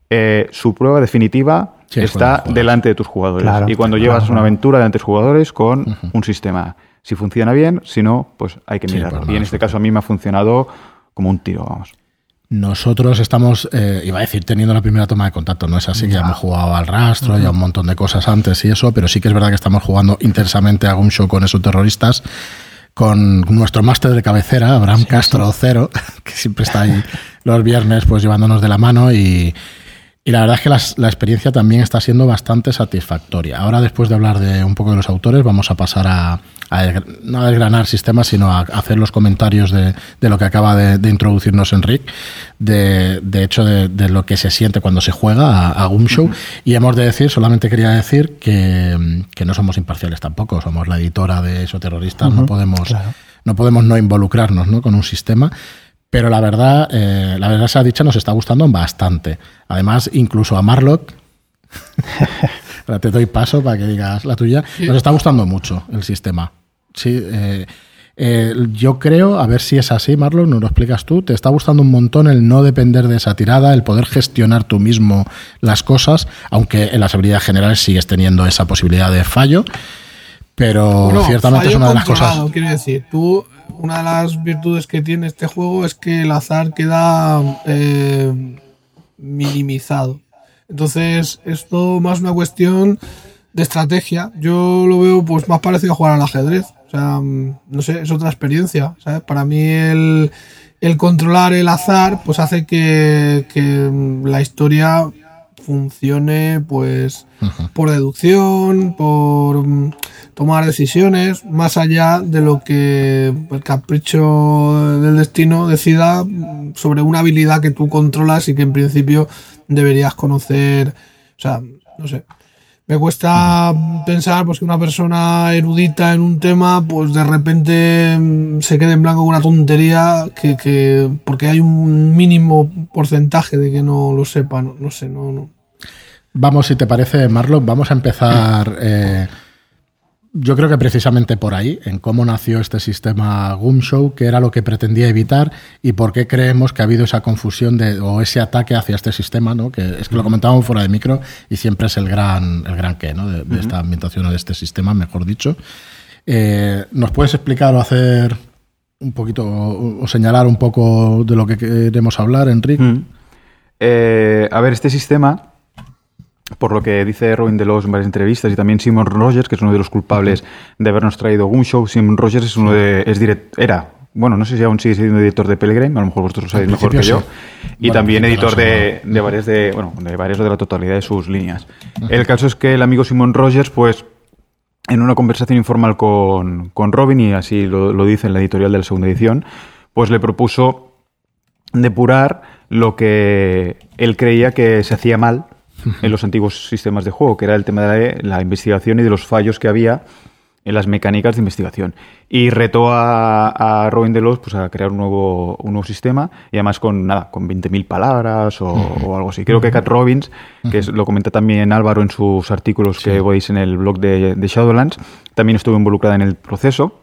eh, su prueba definitiva está delante de tus jugadores. y cuando llevas una aventura delante de tus jugadores con un sistema. Si funciona bien, si no, pues hay que mirarlo. y en este caso a mí me ha funcionado como un tiro, vamos. Nosotros estamos, eh, iba a decir, teniendo la primera toma de contacto, no es así, que ya hemos jugado al rastro, y a un montón de cosas antes y eso, pero sí que es verdad que estamos jugando intensamente a un show con esos terroristas con nuestro máster de cabecera, Abraham Castro Cero, que siempre está ahí los viernes pues llevándonos de la mano y, y la verdad es que la experiencia también está siendo bastante satisfactoria. Ahora, después de hablar de un poco de los autores, vamos a pasar a, no a desgranar sistemas, sino a hacer los comentarios de, lo que acaba de, introducirnos Enric, de, de hecho de, lo que se siente cuando se juega a, a Show. Y hemos de decir, solamente quería decir que, no somos imparciales tampoco, somos la editora de esos terroristas, no podemos... No podemos no involucrarnos ¿no? con un sistema, pero la verdad, eh, la verdad se ha dicho, nos está gustando bastante. Además, incluso a Marlock, te doy paso para que digas la tuya, nos está gustando mucho el sistema. Sí, eh, eh, yo creo, a ver si es así, Marlon, nos lo explicas tú, te está gustando un montón el no depender de esa tirada, el poder gestionar tú mismo las cosas, aunque en las habilidades generales sigues teniendo esa posibilidad de fallo, pero ciertamente es una de las cosas... Quiero decir, tú una de las virtudes que tiene este juego es que el azar queda eh, minimizado. Entonces, esto más una cuestión de estrategia. Yo lo veo pues más parecido a jugar al ajedrez. O sea, mm, no sé, es otra experiencia. Para mí el, controlar el azar pues hace que, que la historia funcione pues por deducción, por mm, tomar decisiones, más allá de lo que el capricho del destino decida sobre una habilidad que tú controlas y que en principio deberías conocer. O sea, no sé. Me cuesta pensar pues, que una persona erudita en un tema, pues de repente mm, se quede en blanco con una tontería que, que porque hay un mínimo porcentaje de que no lo sepa, no, sé, no, no. Vamos, si te parece, Marlon, vamos a empezar. Eh, yo creo que precisamente por ahí, en cómo nació este sistema Goom Show, qué era lo que pretendía evitar y por qué creemos que ha habido esa confusión de, o ese ataque hacia este sistema, ¿no? que es que lo comentábamos fuera de micro y siempre es el gran, el gran qué ¿no? de, esta ambientación o de este sistema, mejor dicho. Eh, ¿Nos puedes explicar o hacer un poquito o, señalar un poco de lo que queremos hablar, Enrique? Eh, a ver, este sistema por lo que dice Robin DeLos en varias entrevistas y también Simon Rogers, que es uno de los culpables de habernos traído un show. Simon Rogers es uno de, es direct, era, bueno, no sé si aún sigue siendo editor de Pellegrim, a lo mejor vosotros lo sabéis mejor que yo, y también editor de, de, varias de, bueno, de varias de la totalidad de sus líneas. El caso es que el amigo Simon Rogers, pues, en una conversación informal con, con Robin, y así lo, lo dice en la editorial de la segunda edición, pues le propuso depurar lo que él creía que se hacía mal en los antiguos sistemas de juego, que era el tema de la investigación y de los fallos que había en las mecánicas de investigación. Y retó a, Robin Delos pues, a crear un nuevo, un nuevo sistema, y además con nada, con 20.000 palabras o, algo así. Creo que Cat Robbins, que lo comenta también Álvaro en sus artículos que veis en el blog de, Shadowlands, también estuvo involucrada en el proceso.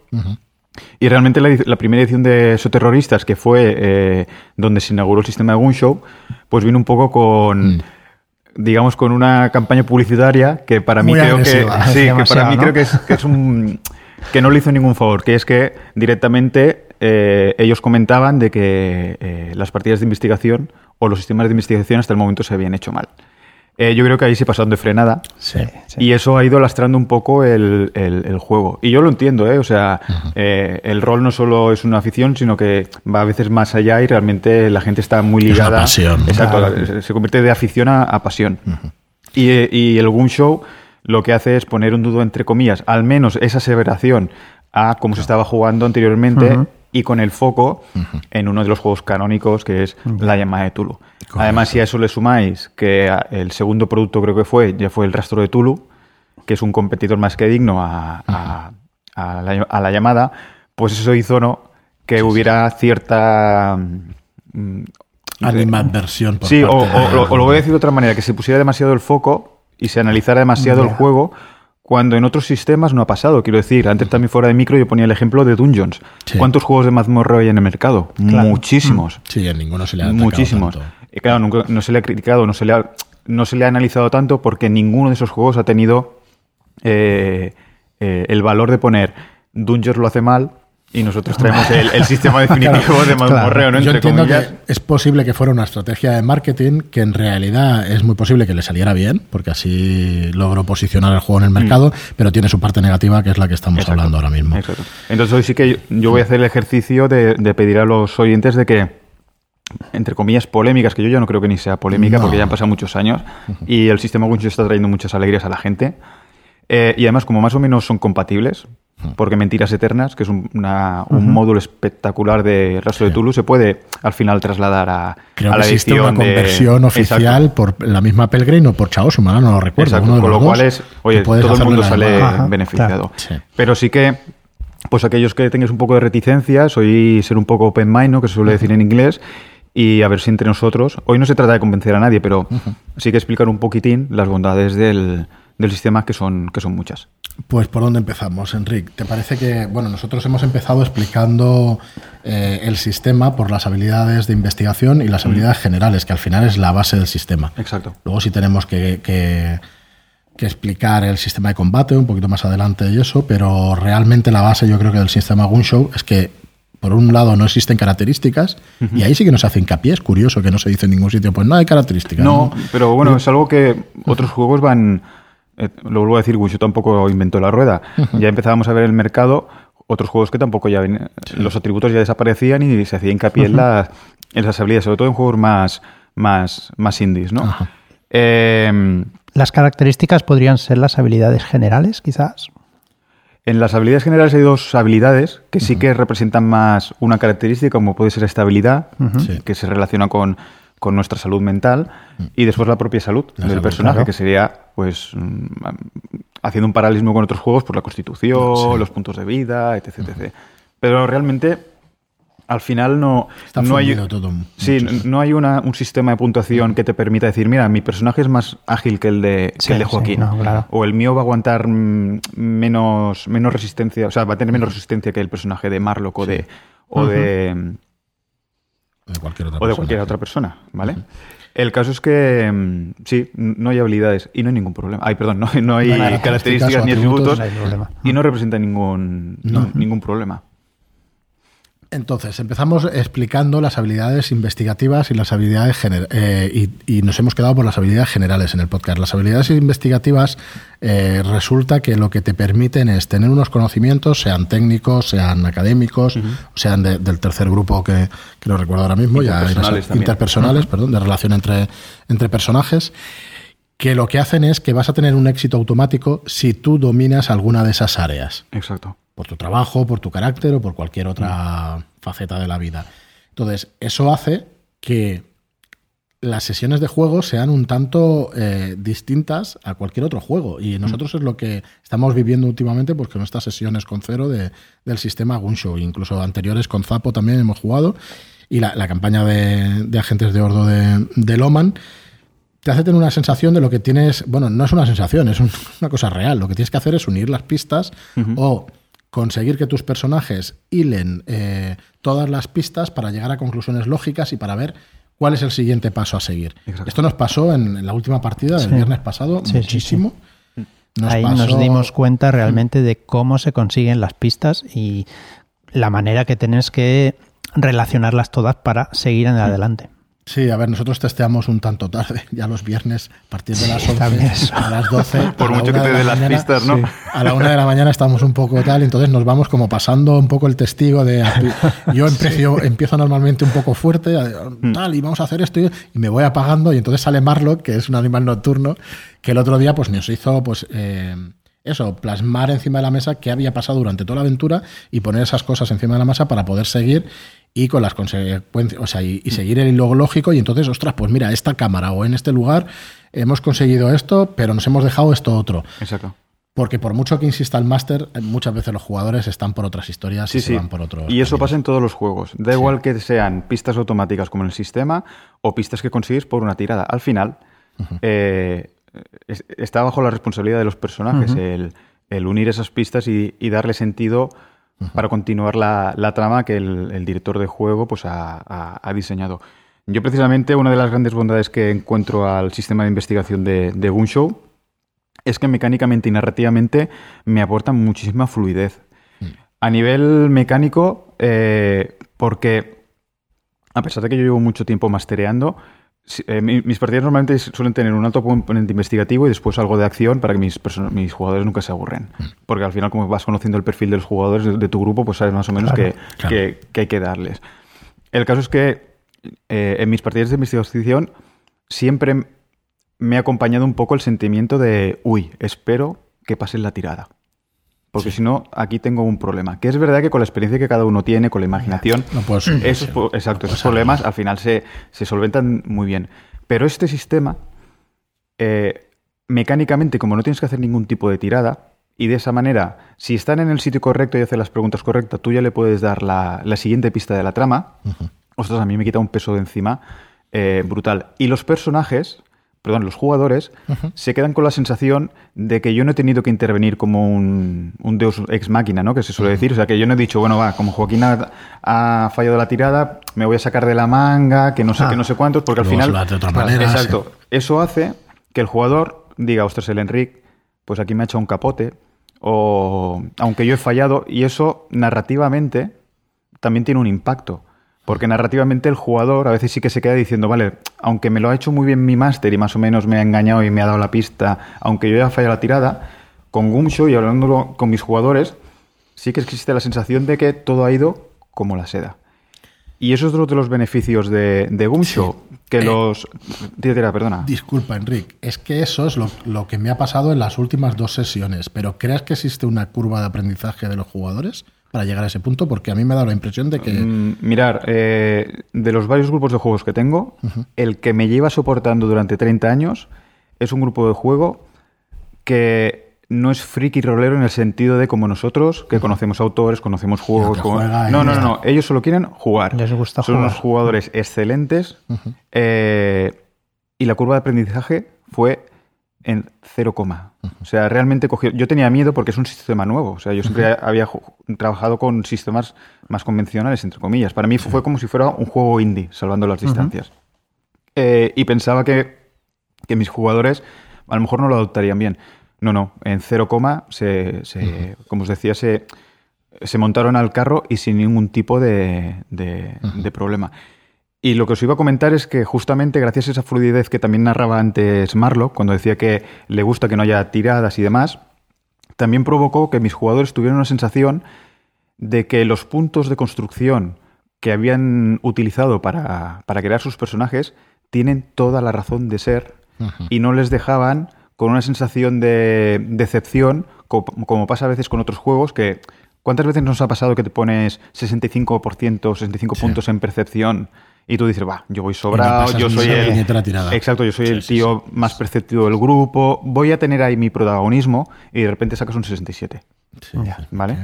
Y realmente la, primera edición de Soterroristas, que fue eh, donde se inauguró el sistema de Gunshow, pues vino un poco con... Mm digamos, con una campaña publicitaria que para mí creo que, sí, que para mí creo que es, que es un que no le hizo ningún favor, que es que directamente eh, ellos comentaban de que eh, las partidas de investigación o los sistemas de investigación hasta el momento se habían hecho mal. Eh, yo creo que ahí se pasaron de frenada. Sí, Y eso ha ido lastrando un poco el, juego. Y yo lo entiendo, ¿eh? O sea, eh, el rol no solo es una afición, sino que va a veces más allá y realmente la gente está muy ligada. Es pasión. Exacto, se convierte de afición a, pasión. y, y, el Goon Show lo que hace es poner un dudo, entre comillas, al menos esa aseveración a cómo se estaba jugando anteriormente y con el foco en uno de los juegos canónicos que es La llamada de Tulu. Además, si a eso le sumáis que el segundo producto creo que fue, ya fue el rastro de Tulu, que es un competidor más que digno a, la, llamada, pues eso hizo ¿no? que hubiera cierta... Mm, Animadversión. sí, o, lo voy a decir de otra manera, que se pusiera demasiado el foco y se analizara demasiado el juego cuando en otros sistemas no ha pasado. Quiero decir, antes también fuera de micro yo ponía el ejemplo de Dungeons. ¿Cuántos juegos de mazmorra hay en el mercado? Muchísimos. Sí, a ninguno se le ha Muchísimos. Y claro, no se le ha criticado, no se le ha, no se le ha analizado tanto porque ninguno de esos juegos ha tenido eh, eh, el valor de poner Dungeons lo hace mal, y nosotros traemos el, sistema definitivo de mazmorreo, ¿no? Yo entiendo que es posible que fuera una estrategia de marketing que en realidad es muy posible que le saliera bien, porque así logró posicionar el juego en el mm. mercado, pero tiene su parte negativa que es la que estamos hablando ahora mismo. Exacto. Entonces hoy sí que yo voy a hacer el ejercicio de, pedir a los oyentes de que entre comillas, polémicas, que yo ya no creo que ni sea polémica, porque ya han pasado muchos años y el sistema Winch está trayendo muchas alegrías a la gente. Eh, y además, como más o menos son compatibles, porque Mentiras Eternas, que es un, módulo espectacular de Rastro de Tulu, se puede al final trasladar a, Creo a la que existe una conversión oficial por la misma Pelgrim o por Chaosuma, no lo recuerdo. con lo cual es, oye, todo el mundo sale beneficiado. Pero sí que, pues aquellos que tengáis un poco de reticencia, soy ser un poco open mind, ¿no? que se suele decir en inglés, y a ver si entre nosotros, hoy no se trata de convencer a nadie, pero sí que explicar un poquitín las bondades del, del sistema, que son, que son muchas. Pues por dónde empezamos, Enrique. ¿Te parece que, bueno, nosotros hemos empezado explicando eh, el sistema por las habilidades de investigación y las mm. habilidades generales, que al final es la base del sistema. Exacto. Luego sí tenemos que, que, explicar el sistema de combate un poquito más adelante y eso, pero realmente la base yo creo que del sistema Gunshow es que por un lado no existen características y ahí sí que nos hace hincapié, es curioso que no se dice en ningún sitio, pues no hay características. No, pero bueno, es algo que otros juegos van eh, lo vuelvo a decir, Wushu tampoco inventó la rueda. Ya empezábamos a ver el mercado otros juegos que tampoco ya ven, los atributos ya desaparecían y se hacía hincapié en, las, habilidades, sobre todo en juegos más, más, más indies, ¿no? Em, ¿Las características podrían ser las habilidades generales, quizás? En las habilidades generales hay dos habilidades que sí que representan más una característica, como puede ser estabilidad, que se relaciona con, nuestra salud mental, y después la propia salud del personaje, que sería, pues, mm, haciendo un paralelismo con otros juegos, por pues la constitución, los puntos de vida, etc. etc. Pero realmente al final no, no hay todo sí, no hay una, un sistema de puntuación que te permita decir mira mi personaje es más ágil que el de, el de Joaquín o el mío va a aguantar mm, menos menos resistencia o sea va a tener menos resistencia que el personaje de Marlock o de o de, cualquier otra o de cualquier otra persona vale el caso es que mm, sí, no hay habilidades y no hay ningún problema. Ay, perdón, no, hay características ni atributos y no representa ningún, ningún problema. Entonces, empezamos explicando las habilidades investigativas y las habilidades eh, y, nos hemos quedado por las habilidades generales en el podcast. Las habilidades investigativas eh, resulta que lo que te permiten es tener unos conocimientos, sean técnicos, sean académicos, sean del tercer grupo que, que, no recuerdo ahora mismo, interpersonales, ya interpersonales, perdón, de relación entre, entre personajes que lo que hacen es que vas a tener un éxito automático si tú dominas alguna de esas áreas. Exacto por tu trabajo, por tu carácter o por cualquier otra faceta de la vida. Entonces, eso hace que las sesiones de juego sean un tanto eh, distintas a cualquier otro juego. Y nosotros es lo que estamos viviendo últimamente, porque nuestras sesiones con cero de, del sistema Gunshow, incluso anteriores con Zapo también hemos jugado, y la, campaña de, agentes de Ordo de, de Loman te hace tener una sensación de lo que tienes, bueno, no es una sensación, es una cosa real. Lo que tienes que hacer es unir las pistas o conseguir que tus personajes hilen eh, todas las pistas para llegar a conclusiones lógicas y para ver cuál es el siguiente paso a seguir. Esto nos pasó en, la última partida del viernes pasado muchísimo. Ahí nos dimos cuenta realmente de cómo se consiguen las pistas y la manera que tienes que relacionarlas todas para seguir en adelante. Sí, a ver, nosotros testeamos un tanto tarde, ya los viernes, a partir de las 11 a las 12. Por mucho que te dé las pistas, ¿no? a la una de la mañana estamos un poco tal, entonces nos vamos como pasando un poco el testigo de. Yo empiezo, empiezo normalmente un poco fuerte, mm. tal, y vamos a hacer esto, y me voy apagando, y entonces sale Marlock, que es un animal nocturno, que el otro día pues nos hizo, pues. Eh, eso, plasmar encima de la mesa qué había pasado durante toda la aventura y poner esas cosas encima de la mesa para poder seguir y con las consecuencias, o sea, y, seguir el hilo lógico y entonces, ostras, pues mira, esta cámara o en este lugar hemos conseguido esto, pero nos hemos dejado esto otro. Exacto. Porque por mucho que insista el máster, muchas veces los jugadores están por otras historias y se van por otros. Y eso pasa en todos los juegos. Da igual que sean pistas automáticas como en el sistema o pistas que consigues por una tirada. Al final, eh, está bajo la responsabilidad de los personajes el, unir esas pistas y, y darle sentido para continuar la, trama que el, director de juego pues, ha, diseñado. Yo precisamente una de las grandes bondades que encuentro al sistema de investigación de, de Gunshow es que mecánicamente y narrativamente me aporta muchísima fluidez. Mm. A nivel mecánico, eh, porque a pesar de que yo llevo mucho tiempo mastereando, eh, mis partidas normalmente suelen tener un alto componente investigativo y después algo de acción para que mis, mis jugadores nunca se aburren. Porque al final, como vas conociendo el perfil de los jugadores de, tu grupo, pues sabes más o menos qué que, hay que darles. El caso es que eh, en mis partidas de investigación siempre me ha acompañado un poco el sentimiento de, uy, espero que pase la tirada porque si no, aquí tengo un problema. Que es verdad que con la experiencia que cada uno tiene, con la imaginación, esos, exacto, esos problemas al final se, solventan muy bien. Pero este sistema, eh, mecánicamente, como no tienes que hacer ningún tipo de tirada, y de esa manera, si están en el sitio correcto y hacen las preguntas correctas, tú ya le puedes dar la, siguiente pista de la trama. Ostras, a mí me quita un peso de encima eh, brutal. Y los personajes, perdón, los jugadores se quedan con la sensación de que yo no he tenido que intervenir como un, deus ex máquina, ¿no? Que se suele decir. O sea, que yo no he dicho, bueno, va, como Joaquín ha, fallado la tirada, me voy a sacar de la manga, que no sé qué, ah. no sé cuántos, porque al final. De otra manera, exacto. Eso hace que el jugador diga, ostras, el Enric, pues aquí me ha hecho un capote. O aunque yo he fallado, y eso narrativamente también tiene un impacto. Porque narrativamente el jugador a veces sí que se queda diciendo, vale, aunque me lo ha hecho muy bien mi máster y más o menos me ha engañado y me ha dado la pista, aunque yo haya fallado la tirada, con Gumshow y hablándolo con mis jugadores, sí que existe la sensación de que todo ha ido como la seda. Y eso es otro de los beneficios de, de Gumshow, que eh, los... Tira, perdona. Disculpa, Enrique, es que eso es lo, que me ha pasado en las últimas dos sesiones, pero ¿crees que existe una curva de aprendizaje de los jugadores? Para llegar a ese punto? Porque a mí me ha dado la impresión de que... Mm, mirar, eh, de los varios grupos de juegos que tengo, el que me lleva soportando durante 30 años es un grupo de juego que no es friki rolero en el sentido de como nosotros, que conocemos autores, conocemos juegos. No, no, no, no, ellos solo quieren jugar. Les gusta Son unos jugadores excelentes. Eh, y la curva de aprendizaje fue en 0, o sea, realmente cogió. Yo tenía miedo porque es un sistema nuevo. O sea, yo siempre había trabajado con sistemas más convencionales, entre comillas. Para mí fue como si fuera un juego indie, salvando las distancias. Eh, y pensaba que, que mis jugadores a lo mejor no lo adoptarían bien. No, no, en cero coma, se, como os decía, se, se, montaron al carro y sin ningún tipo de, problema. Y lo que os iba a comentar es que justamente gracias a esa fluidez que también narraba antes Marlo, cuando decía que le gusta que no haya tiradas y demás, también provocó que mis jugadores tuvieran una sensación de que los puntos de construcción que habían utilizado para, crear sus personajes tienen toda la razón de ser y no les dejaban con una sensación de decepción, como, pasa a veces con otros juegos, que ¿cuántas veces nos ha pasado que te pones 65%, 65 puntos en percepción y tú dices, va, yo voy sobrado, yo soy el... Exacto, yo soy el tío más perceptivo del grupo, voy a tener ahí mi protagonismo y de repente sacas un 67. ¿Vale?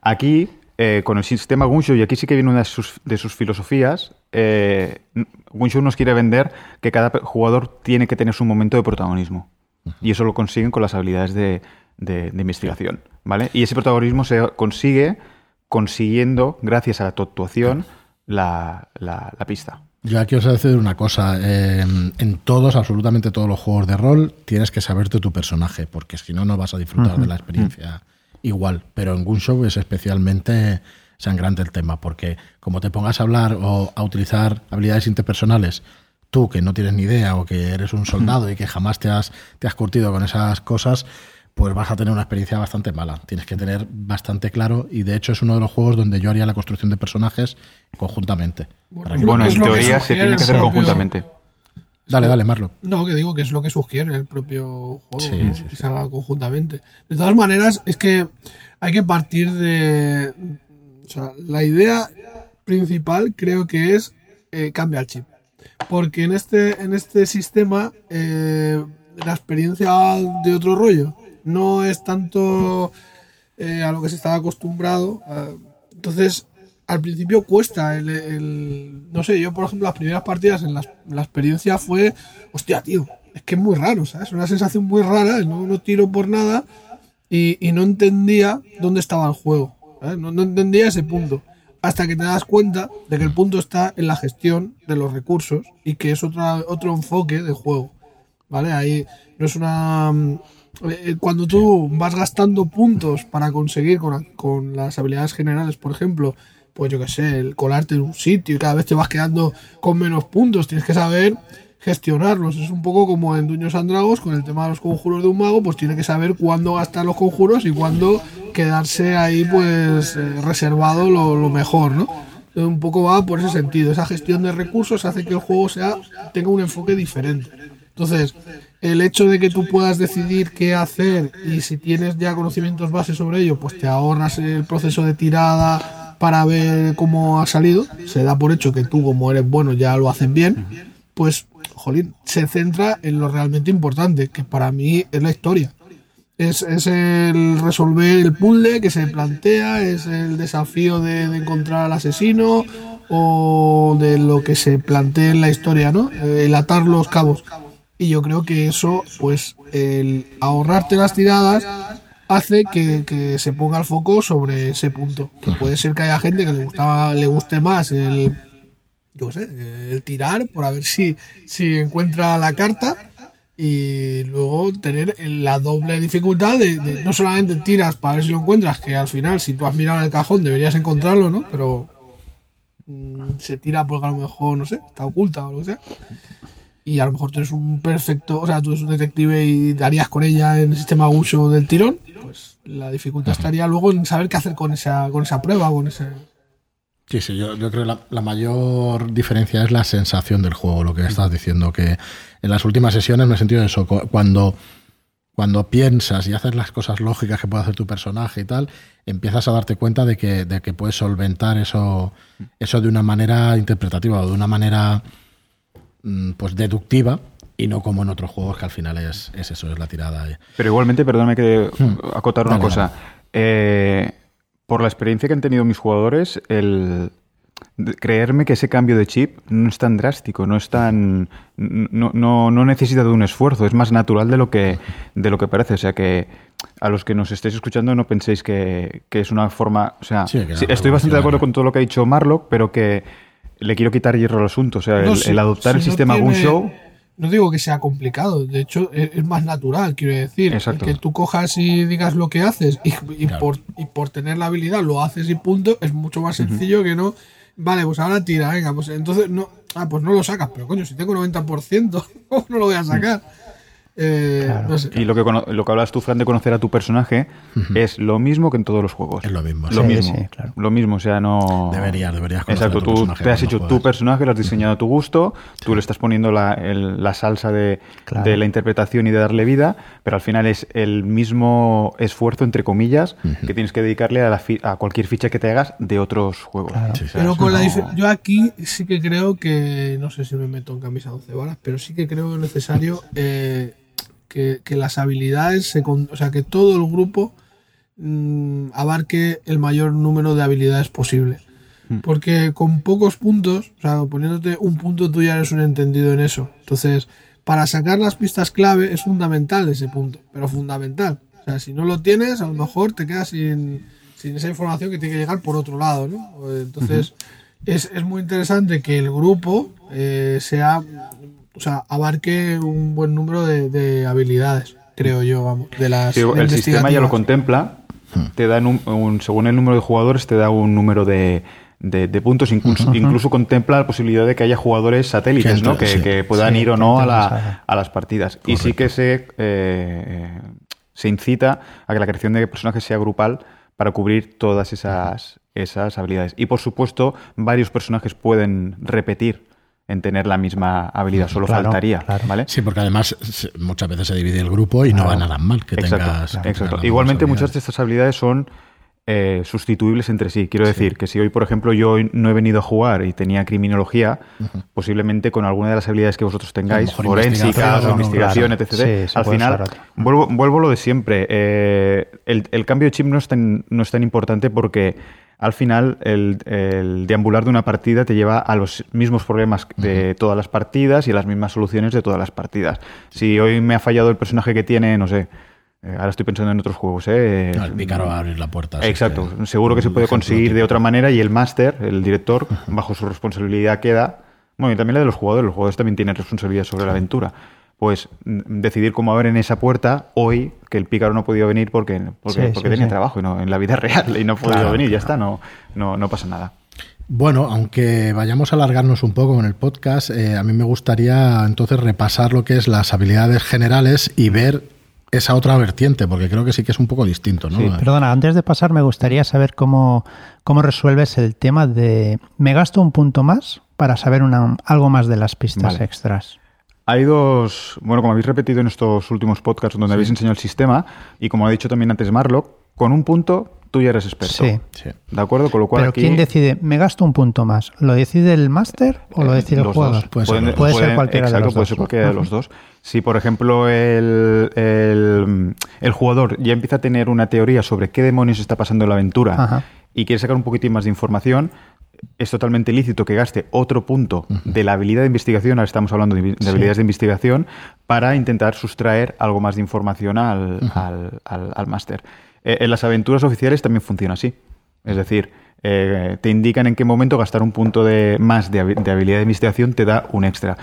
Aquí, eh, con el sistema Gunshow, y aquí sí que viene una de sus, de sus filosofías, eh, nos quiere vender que cada jugador tiene que tener su momento de protagonismo. Y eso lo consiguen con las habilidades de, investigación, ¿vale? Y ese protagonismo se consigue consiguiendo, gracias a tu actuación, la, pista. Yo aquí os voy a decir una cosa. Em, en todos, absolutamente todos los juegos de rol, tienes que saberte tu personaje, porque si no, no vas a disfrutar de la experiencia igual. Pero en Gunshow es especialmente sangrante el tema, porque como te pongas a hablar o a utilizar habilidades interpersonales tú que no tienes ni idea o que eres un soldado y que jamás te has, te has curtido con esas cosas, pues vas a tener una experiencia bastante mala. Tienes que tener bastante claro y de hecho es uno de los juegos donde yo haría la construcción de personajes conjuntamente. Bueno, en teoría se tiene que hacer conjuntamente. Dale, dale, Marlo. No, que digo que es lo que sugiere el propio juego, que se haga conjuntamente. De todas maneras, es que hay que partir de... O sea, la idea principal creo que es eh, cambia el chip. Porque en este, en este sistema eh, la experiencia de otro rollo. No es tanto eh, a lo que se estaba acostumbrado. entonces, al principio cuesta el, No sé, yo por ejemplo las primeras partidas en la, experiencia fue... Hostia, tío, es que es muy raro, ¿sabes? Una sensación muy rara, no, no tiro por nada y, no entendía dónde estaba el juego. No, no entendía ese punto hasta que te das cuenta de que el punto está en la gestión de los recursos y que es otra, otro enfoque de juego. ¿Vale? Ahí no es una... Eh, cuando tú vas gastando puntos para conseguir con, con las habilidades generales, por ejemplo, pues yo qué sé, el colarte en un sitio y cada vez te vas quedando con menos puntos, tienes que saber gestionarlos. Es un poco como en Duños Andragos con el tema de los conjuros de un mago, pues tiene que saber cuándo gastar los conjuros y cuándo quedarse ahí pues eh, reservado lo, mejor, ¿no? Un poco va por ese sentido. Esa gestión de recursos hace que el juego sea tenga un enfoque diferente. Entonces, el hecho de que tú puedas decidir qué hacer y si tienes ya conocimientos bases sobre ello, pues te ahorras el proceso de tirada para ver cómo ha salido. Se da por hecho que tú, como eres bueno, ya lo hacen bien. Pues jolín, se centra en lo realmente importante, que para mí es la historia. Es, el resolver el puzzle que se plantea, es el desafío de, encontrar al asesino o de lo que se plantea en la historia, ¿no? El atar los cabos. Y yo creo que eso, pues, el ahorrarte las tiradas hace que, se ponga el foco sobre ese punto. Que puede ser que haya gente que le, gustaba, le guste más el yo sé, el tirar por a ver si, si encuentra la carta y luego tener la doble dificultad de, no solamente tiras para ver si lo encuentras, que al final si tú has mirado en el cajón deberías encontrarlo, ¿no? Pero mm, se tira porque a lo mejor, no sé, está oculta o lo que sea. Y a lo mejor tú eres un perfecto, o sea, tú eres un detective y darías con ella en el sistema uso del tirón, pues la dificultad estaría luego en saber qué hacer con esa, con esa prueba, con ese Sí, sí, yo, creo que la, mayor diferencia es la sensación del juego, lo que estás diciendo, que en las últimas sesiones me he sentido eso, cuando, cuando piensas y haces las cosas lógicas que puede hacer tu personaje y tal, empiezas a darte cuenta de que, de que puedes solventar eso, eso de una manera interpretativa o de una manera pues deductiva y no como en otros juegos que al final es, eso, es la tirada. Pero igualmente, perdóname que hmm. acotar una cosa. Eh, por la experiencia que han tenido mis jugadores, el creerme que ese cambio de chip no es tan drástico, no es tan no, no, no, necesita de un esfuerzo, es más natural de lo que de lo que parece, o sea que a los que nos estéis escuchando no penséis que, es una forma, o sea, estoy bastante de acuerdo con todo lo que ha dicho Marlock, pero que le quiero quitar hierro al asunto, o sea, el, adoptar el sistema tiene... Show no digo que sea complicado, de hecho es, más natural, quiero decir. Que tú cojas y digas lo que haces y, por, y por tener la habilidad lo haces y punto, es mucho más sencillo que no. Vale, pues ahora tira, venga, pues entonces no. Ah, pues no lo sacas, pero coño, si tengo 90%, no lo voy a sacar? Eh, y lo que, lo que hablas tú, Fran, de conocer a tu personaje es lo mismo que en todos los juegos. Es lo mismo. Lo mismo. Lo mismo, o sea, no... Deberías, deberías Exacto, tú te has hecho tu personaje, lo has diseñado a tu gusto, tú le estás poniendo la, la salsa de, de, la interpretación y de darle vida, pero al final es el mismo esfuerzo, entre comillas, que tienes que dedicarle a, la a, cualquier ficha que te hagas de otros juegos. pero con la yo aquí sí que creo que, no sé si me meto en camisa 11 balas, pero sí que creo necesario... Eh, que, las habilidades, se, o sea, que todo el grupo mm, abarque el mayor número de habilidades posible. Hmm. Porque con pocos puntos, o sea, poniéndote un punto tú ya eres un entendido en eso. Entonces, para sacar las pistas clave es fundamental ese punto, pero fundamental. O sea, si no lo tienes, a lo mejor te quedas sin, esa información que tiene que llegar por otro lado, ¿no? Entonces, es, es, muy interesante que el grupo eh, sea o sea, abarque un buen número de, habilidades, creo yo, vamos, de las El sistema ya lo contempla, te dan un, según el número de jugadores, te da un número de, de, puntos, incluso, incluso contempla la posibilidad de que haya jugadores satélites, ¿no? Que, puedan ir o no a, la, a, las partidas. Y sí que se, eh, se incita a que la creación de personajes sea grupal para cubrir todas esas, esas habilidades. Y por supuesto, varios personajes pueden repetir en tener la misma habilidad, solo faltaría, ¿vale? Sí, porque además muchas veces se divide el grupo y no va nada mal que tengas... Exacto. Igualmente muchas de estas habilidades son eh, sustituibles entre sí. Quiero decir que si hoy, por ejemplo, yo no he venido a jugar y tenía criminología, posiblemente con alguna de las habilidades que vosotros tengáis, forénsicas o investigación, etc., al final, vuelvo, vuelvo lo de siempre. Eh, el, el, cambio de chip no es tan, no es tan importante porque al final el, deambular de una partida te lleva a los mismos problemas de todas las partidas y a las mismas soluciones de todas las partidas. Si hoy me ha fallado el personaje que tiene, no sé, ahora estoy pensando en otros juegos. ¿eh? el pícaro va a abrir la puerta. Exacto. Seguro que se puede conseguir de otra manera y el máster, el director, bajo su responsabilidad queda. Bueno, y también la de los jugadores. Los jugadores también tienen responsabilidad sobre la aventura pues mm, decidir cómo abrir esa puerta hoy que el pícaro no ha podido venir porque, porque, tenía trabajo y no, en la vida real y no ha podido venir, ya está, no, no, no pasa nada. Bueno, aunque vayamos a alargarnos un poco con el podcast, eh, a mí me gustaría entonces repasar lo que es las habilidades generales y ver esa otra vertiente, porque creo que sí que es un poco distinto. ¿no? perdona, antes de pasar me gustaría saber cómo, cómo resuelves el tema de me gasto un punto más para saber una, algo más de las pistas extras. Hay dos, bueno, como habéis repetido en estos últimos podcasts donde habéis enseñado el sistema, y como ha dicho también antes Marlock, con un punto tú ya eres experto. Sí. sí. ¿De acuerdo? Con lo cual Pero ¿quién decide? ¿Me gasto un punto más? ¿Lo decide el máster o lo decide el jugador? Puede, ser, puede ser cualquiera de los puede ser cualquiera de los dos. Si, por ejemplo, el, el, jugador ya empieza a tener una teoría sobre qué demonios está pasando en la aventura y quiere sacar un poquitín más de información, es totalmente lícito que gaste otro punto de la habilidad de investigación, ahora estamos hablando de, habilidades de investigación, para intentar sustraer algo más de información al, al, máster. Eh, en las aventuras oficiales también funciona así. Es decir, eh, te indican en qué momento gastar un punto de más de, habilidad de investigación te da un extra.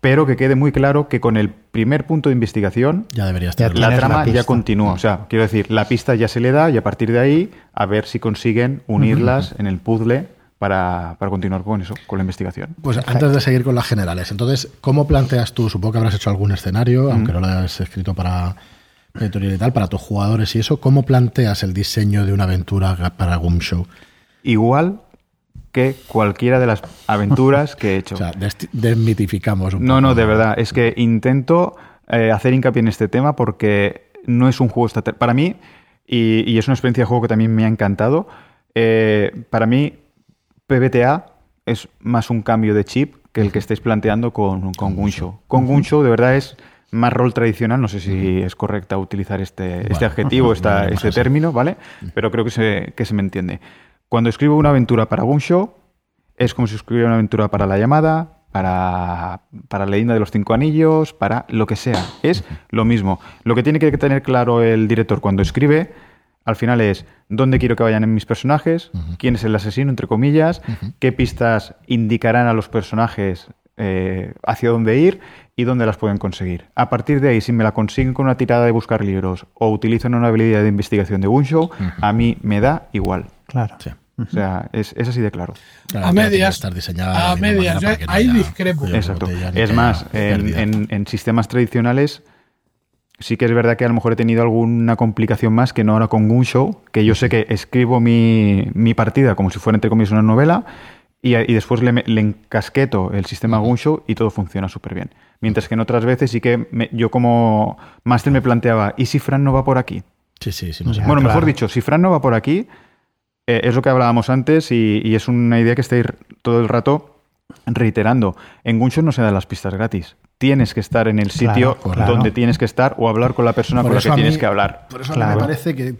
Pero que quede muy claro que con el primer punto de investigación, ya debería estar. la trama ya continúa. O sea, quiero decir, la pista ya se le da y a partir de ahí, a ver si consiguen unirlas en el puzzle para, continuar con eso, con la investigación. Pues antes de seguir con las generales, entonces, ¿cómo planteas tú? Supongo que habrás hecho algún escenario, aunque no lo hayas escrito para editorial y tal, para tus jugadores y eso, ¿cómo planteas el diseño de una aventura para Goom Show? Igual que cualquiera de las aventuras que he hecho. o sea, desmitificamos un No, no, de verdad. Es que intento eh, hacer hincapié en este tema porque no es un juego Para mí, y, es una experiencia de juego que también me ha encantado, eh, para mí PBTA es más un cambio de chip que el que estáis planteando con, con Gunshow. Con Gunshow de verdad es más rol tradicional, no sé si es correcta utilizar este, este adjetivo, este término, ¿vale? Pero creo que se, que se me entiende. Cuando escribo una aventura para Gunshow, es como si escribiera una aventura para La Llamada, para, para Leyenda de los Cinco Anillos, para lo que sea. Es lo mismo. Lo que tiene que tener claro el director cuando escribe, al final es dónde quiero que vayan mis personajes, quién es el asesino, entre comillas, qué pistas indicarán a los personajes eh, hacia dónde ir y dónde las pueden conseguir. A partir de ahí, si me la consiguen con una tirada de buscar libros o utilizan una habilidad de investigación de Gunshow, a mí me da igual. Claro. O sea, es, así de claro. a medias. a medias. ahí discrepo. Exacto. Es más, en, sistemas tradicionales sí que es verdad que a lo mejor he tenido alguna complicación más que no ahora con Gunshow, que yo sé que escribo mi, mi partida como si fuera entre comillas una novela y, después le, le, encasqueto el sistema Gunshow y todo funciona súper bien. Mientras que en otras veces sí que yo como máster me planteaba, ¿y si Fran no va por aquí? Sí, sí, sí. bueno, mejor dicho, si Fran no va por aquí, eh, es lo que hablábamos antes y, es una idea que estáis todo el rato reiterando. En Gunshow no se dan las pistas gratis. Tienes que estar en el sitio donde tienes que estar o hablar con la persona con la que tienes que hablar. Por eso me parece que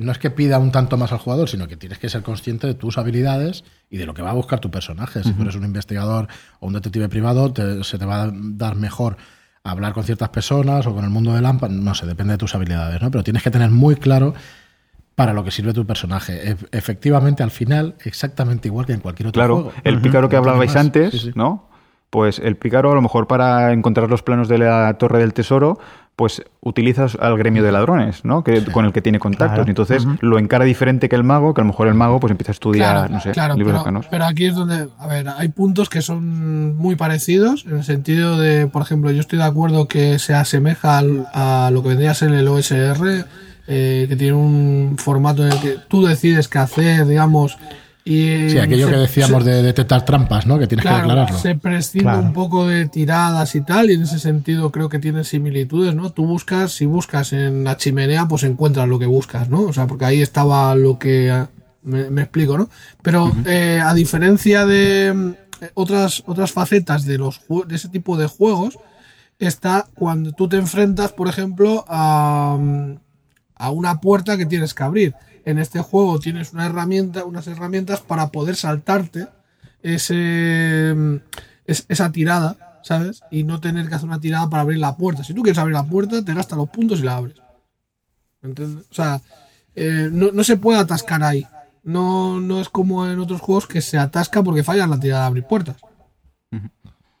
no es que pida un tanto más al jugador, sino que tienes que ser consciente de tus habilidades y de lo que va a buscar tu personaje. Si eres un investigador o un detective privado, se te va a dar mejor hablar con ciertas personas o con el mundo de Lampa, no sé, depende de tus habilidades, ¿no? Pero tienes que tener muy claro para lo que sirve tu personaje. efectivamente, al final, exactamente igual que en cualquier otro claro, juego. el pícaro que hablabais antes, ¿no? Pues el pícaro, a lo mejor para encontrar los planos de la Torre del Tesoro, pues utilizas al gremio de ladrones, ¿no? Que, con el que tiene contactos. Entonces lo encara diferente que el mago, que a lo mejor el mago pues empieza a estudiar, no sé, libros pero, pero aquí es donde, a ver, hay puntos que son muy parecidos, en el sentido de, por ejemplo, yo estoy de acuerdo que se asemeja a lo que vendría a ser el OSR, eh, que tiene un formato en el que tú decides qué hacer, digamos. Y sí, aquello que decíamos de detectar trampas, ¿no? Que tienes que declararlo. Se prescinde un poco de tiradas y tal, y en ese sentido creo que tiene similitudes, ¿no? Tú buscas, si buscas en la chimenea, pues encuentras lo que buscas, ¿no? O sea, porque ahí estaba lo que. Me, explico, ¿no? Pero eh, a diferencia de eh, otras, otras facetas de, los, de ese tipo de juegos, está cuando tú te enfrentas, por ejemplo, a a una puerta que tienes que abrir. En este juego tienes una herramienta, unas herramientas para poder saltarte ese, esa tirada, ¿sabes? Y no tener que hacer una tirada para abrir la puerta. Si tú quieres abrir la puerta, te gastas los puntos y la abres. ¿Entiendes? O sea, eh, no, se puede atascar ahí. No, no es como en otros juegos que se atasca porque falla la tirada de abrir puertas.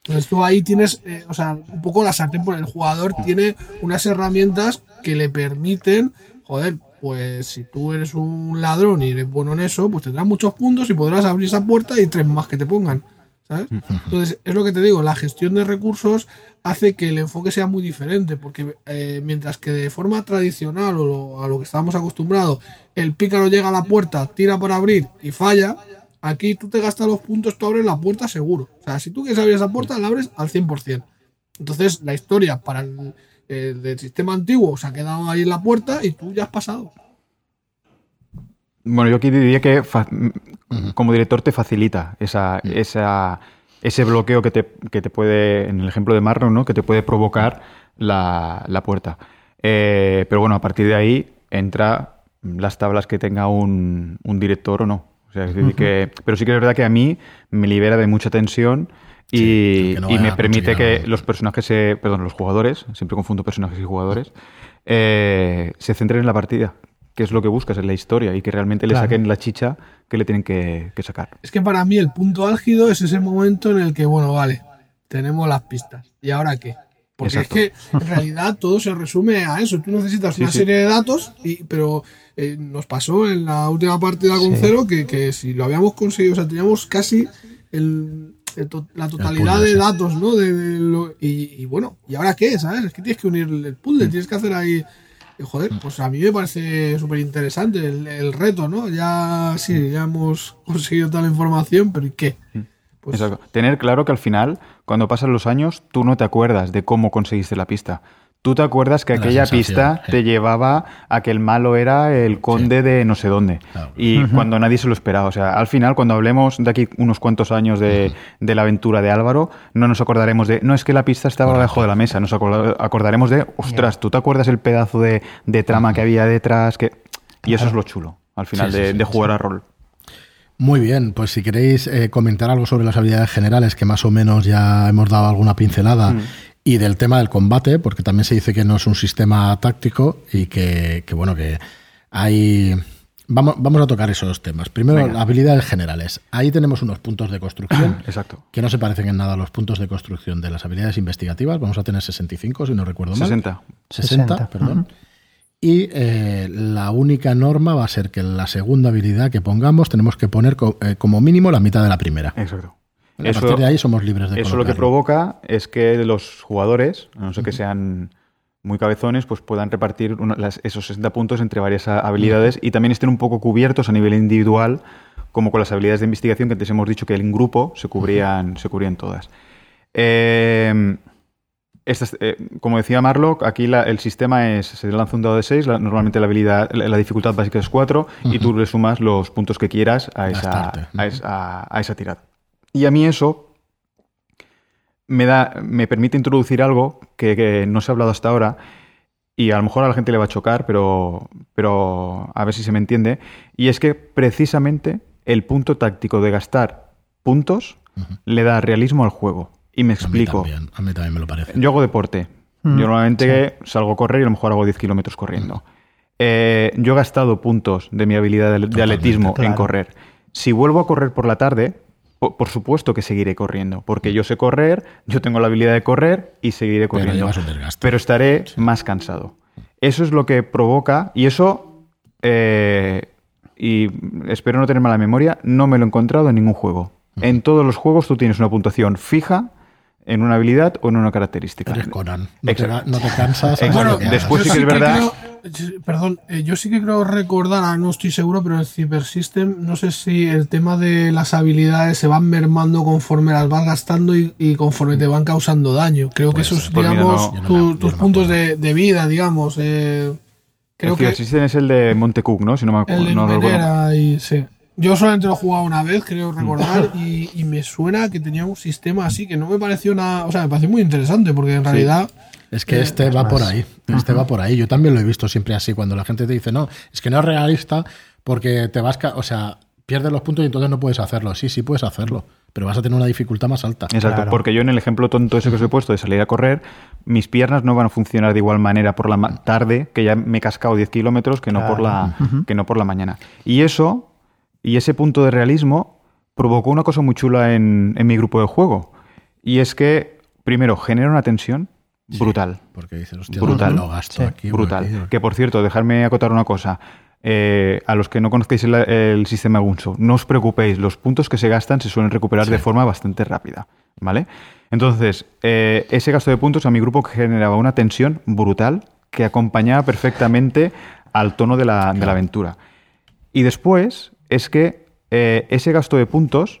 Entonces tú ahí tienes, eh, o sea, un poco la sartén por el jugador tiene unas herramientas que le permiten joder, pues si tú eres un ladrón y eres bueno en eso, pues tendrás muchos puntos y podrás abrir esa puerta y tres más que te pongan. ¿sabes? Entonces, es lo que te digo, la gestión de recursos hace que el enfoque sea muy diferente, porque eh, mientras que de forma tradicional o a lo que estábamos acostumbrados, el pícaro llega a la puerta, tira para abrir y falla, aquí tú te gastas los puntos, tú abres la puerta seguro. O sea, si tú quieres abrir esa puerta, la abres al 100%. Entonces, la historia para el, el del sistema antiguo se ha quedado ahí en la puerta y tú ya has pasado. Bueno, yo aquí diría que como director te facilita esa, esa, ese bloqueo que te, te, puede, en el ejemplo de Marlon, ¿no? que te puede provocar la, puerta. Eh, pero bueno, a partir de ahí entra las tablas que tenga un, director o no. O sea, que, pero sí que es verdad que a mí me libera de mucha tensión y, me permite que los personajes, se, perdón, los jugadores, siempre confundo personajes y jugadores, eh, se centren en la partida, que es lo que buscas en la historia y que realmente le saquen la chicha que le tienen que, sacar. Es que para mí el punto álgido es ese momento en el que, bueno, vale, tenemos las pistas. ¿Y ahora qué? Porque es que en realidad todo se resume a eso. Tú necesitas una serie de datos, y, pero eh, nos pasó en la última partida con cero que, que si lo habíamos conseguido, o sea, teníamos casi el, la totalidad de datos, ¿no? De, y, bueno, ¿y ahora qué? ¿Sabes? Es que tienes que unir el puzzle, mm. tienes que hacer ahí joder, pues a mí me parece súper interesante el, reto, ¿no? Ya sí, ya hemos conseguido toda la información, pero ¿y qué? Mm. Pues Exacto. Tener claro que al final, cuando pasan los años, tú no te acuerdas de cómo conseguiste la pista. Tú te acuerdas que aquella pista te llevaba a que el malo era el conde de no sé dónde. Y cuando nadie se lo esperaba. O sea, al final, cuando hablemos de aquí unos cuantos años de, la aventura de Álvaro, no nos acordaremos de, no es que la pista estaba debajo de la mesa. Nos acordaremos de, ostras, ¿tú te acuerdas el pedazo de, trama que había detrás? Que... Y eso es lo chulo, al final, de, jugar a rol. Muy bien, pues si queréis eh, comentar algo sobre las habilidades generales, que más o menos ya hemos dado alguna pincelada, mm y del tema del combate, porque también se dice que no es un sistema táctico y que, bueno, que hay... Vamos, vamos a tocar esos temas. Primero, habilidades generales. Ahí tenemos unos puntos de construcción Exacto. que no se parecen en nada a los puntos de construcción de las habilidades investigativas. Vamos a tener 65, si no recuerdo mal. 60. 60, perdón. Y eh, la única norma va a ser que la segunda habilidad que pongamos tenemos que poner eh, como mínimo la mitad de la primera. Exacto eso, de ahí somos libres de Eso lo que provoca es que los jugadores, a no ser que sean muy cabezones, pues puedan repartir esos 60 puntos entre varias habilidades y también estén un poco cubiertos a nivel individual, como con las habilidades de investigación que antes hemos dicho que en grupo se cubrían, se cubrían todas. Eh, eh, como decía Marlock, aquí el sistema es, se lanza un dado de 6, normalmente la habilidad, la, dificultad básica es 4 y tú le sumas los puntos que quieras a a esa tirada. Y a mí eso me, da, me permite introducir algo que, no se ha hablado hasta ahora y a lo mejor a la gente le va a chocar, pero, pero a ver si se me entiende. Y es que precisamente el punto táctico de gastar puntos le da realismo al juego. Y me explico. A mí también, me lo parece. Yo hago deporte. Yo normalmente salgo a correr y a lo mejor hago 10 kilómetros corriendo. Eh, yo he gastado puntos de mi habilidad de, atletismo en correr. Si vuelvo a correr por la tarde, por, supuesto que seguiré corriendo, porque yo sé correr, yo tengo la habilidad de correr y seguiré corriendo. Pero, estaré más cansado. Eso es lo que provoca, y eso, eh, y espero no tener mala memoria, no me lo he encontrado en ningún juego. En todos los juegos tú tienes una puntuación fija en una habilidad o en una característica. Eres Conan. No, te, no te, cansas. Bueno, después sí que es verdad. Perdón, eh, yo sí que creo recordar, ah, no estoy seguro, pero en Cyber System, no sé si el tema de las habilidades se van mermando conforme las vas gastando y, conforme te van causando daño. Creo que esos, pues digamos, tus puntos de, vida, digamos. Eh, creo el que. System es el de Montecook, ¿no? Si no me acuerdo. El no y, sí. Yo solamente lo he jugado una vez, creo recordar, y, me suena que tenía un sistema así que no me pareció nada. O sea, me pareció muy interesante, porque en realidad. Es que este va por ahí. Este va por ahí. Yo también lo he visto siempre así. Cuando la gente te dice, no, es que no es realista porque te vas. O sea, pierdes los puntos y entonces no puedes hacerlo. Sí, sí puedes hacerlo, pero vas a tener una dificultad más alta. Exacto, porque yo en el ejemplo tonto ese que os he puesto de salir a correr, mis piernas no van a funcionar de igual manera por la tarde, que ya me he cascado 10 kilómetros, que, no por la, que no por la mañana. Y eso y ese punto de realismo provocó una cosa muy chula en, mi grupo de juego. Y es que, primero, genera una tensión brutal. porque dices, brutal. Lo gasto aquí, brutal. Que por cierto, dejarme acotar una cosa. Eh, a los que no conozcáis el, sistema Gunso, no os preocupéis, los puntos que se gastan se suelen recuperar de forma bastante rápida. ¿Vale? Entonces, eh, ese gasto de puntos a mi grupo generaba una tensión brutal que acompañaba perfectamente al tono de la, de la aventura. Y después, es que eh, ese gasto de puntos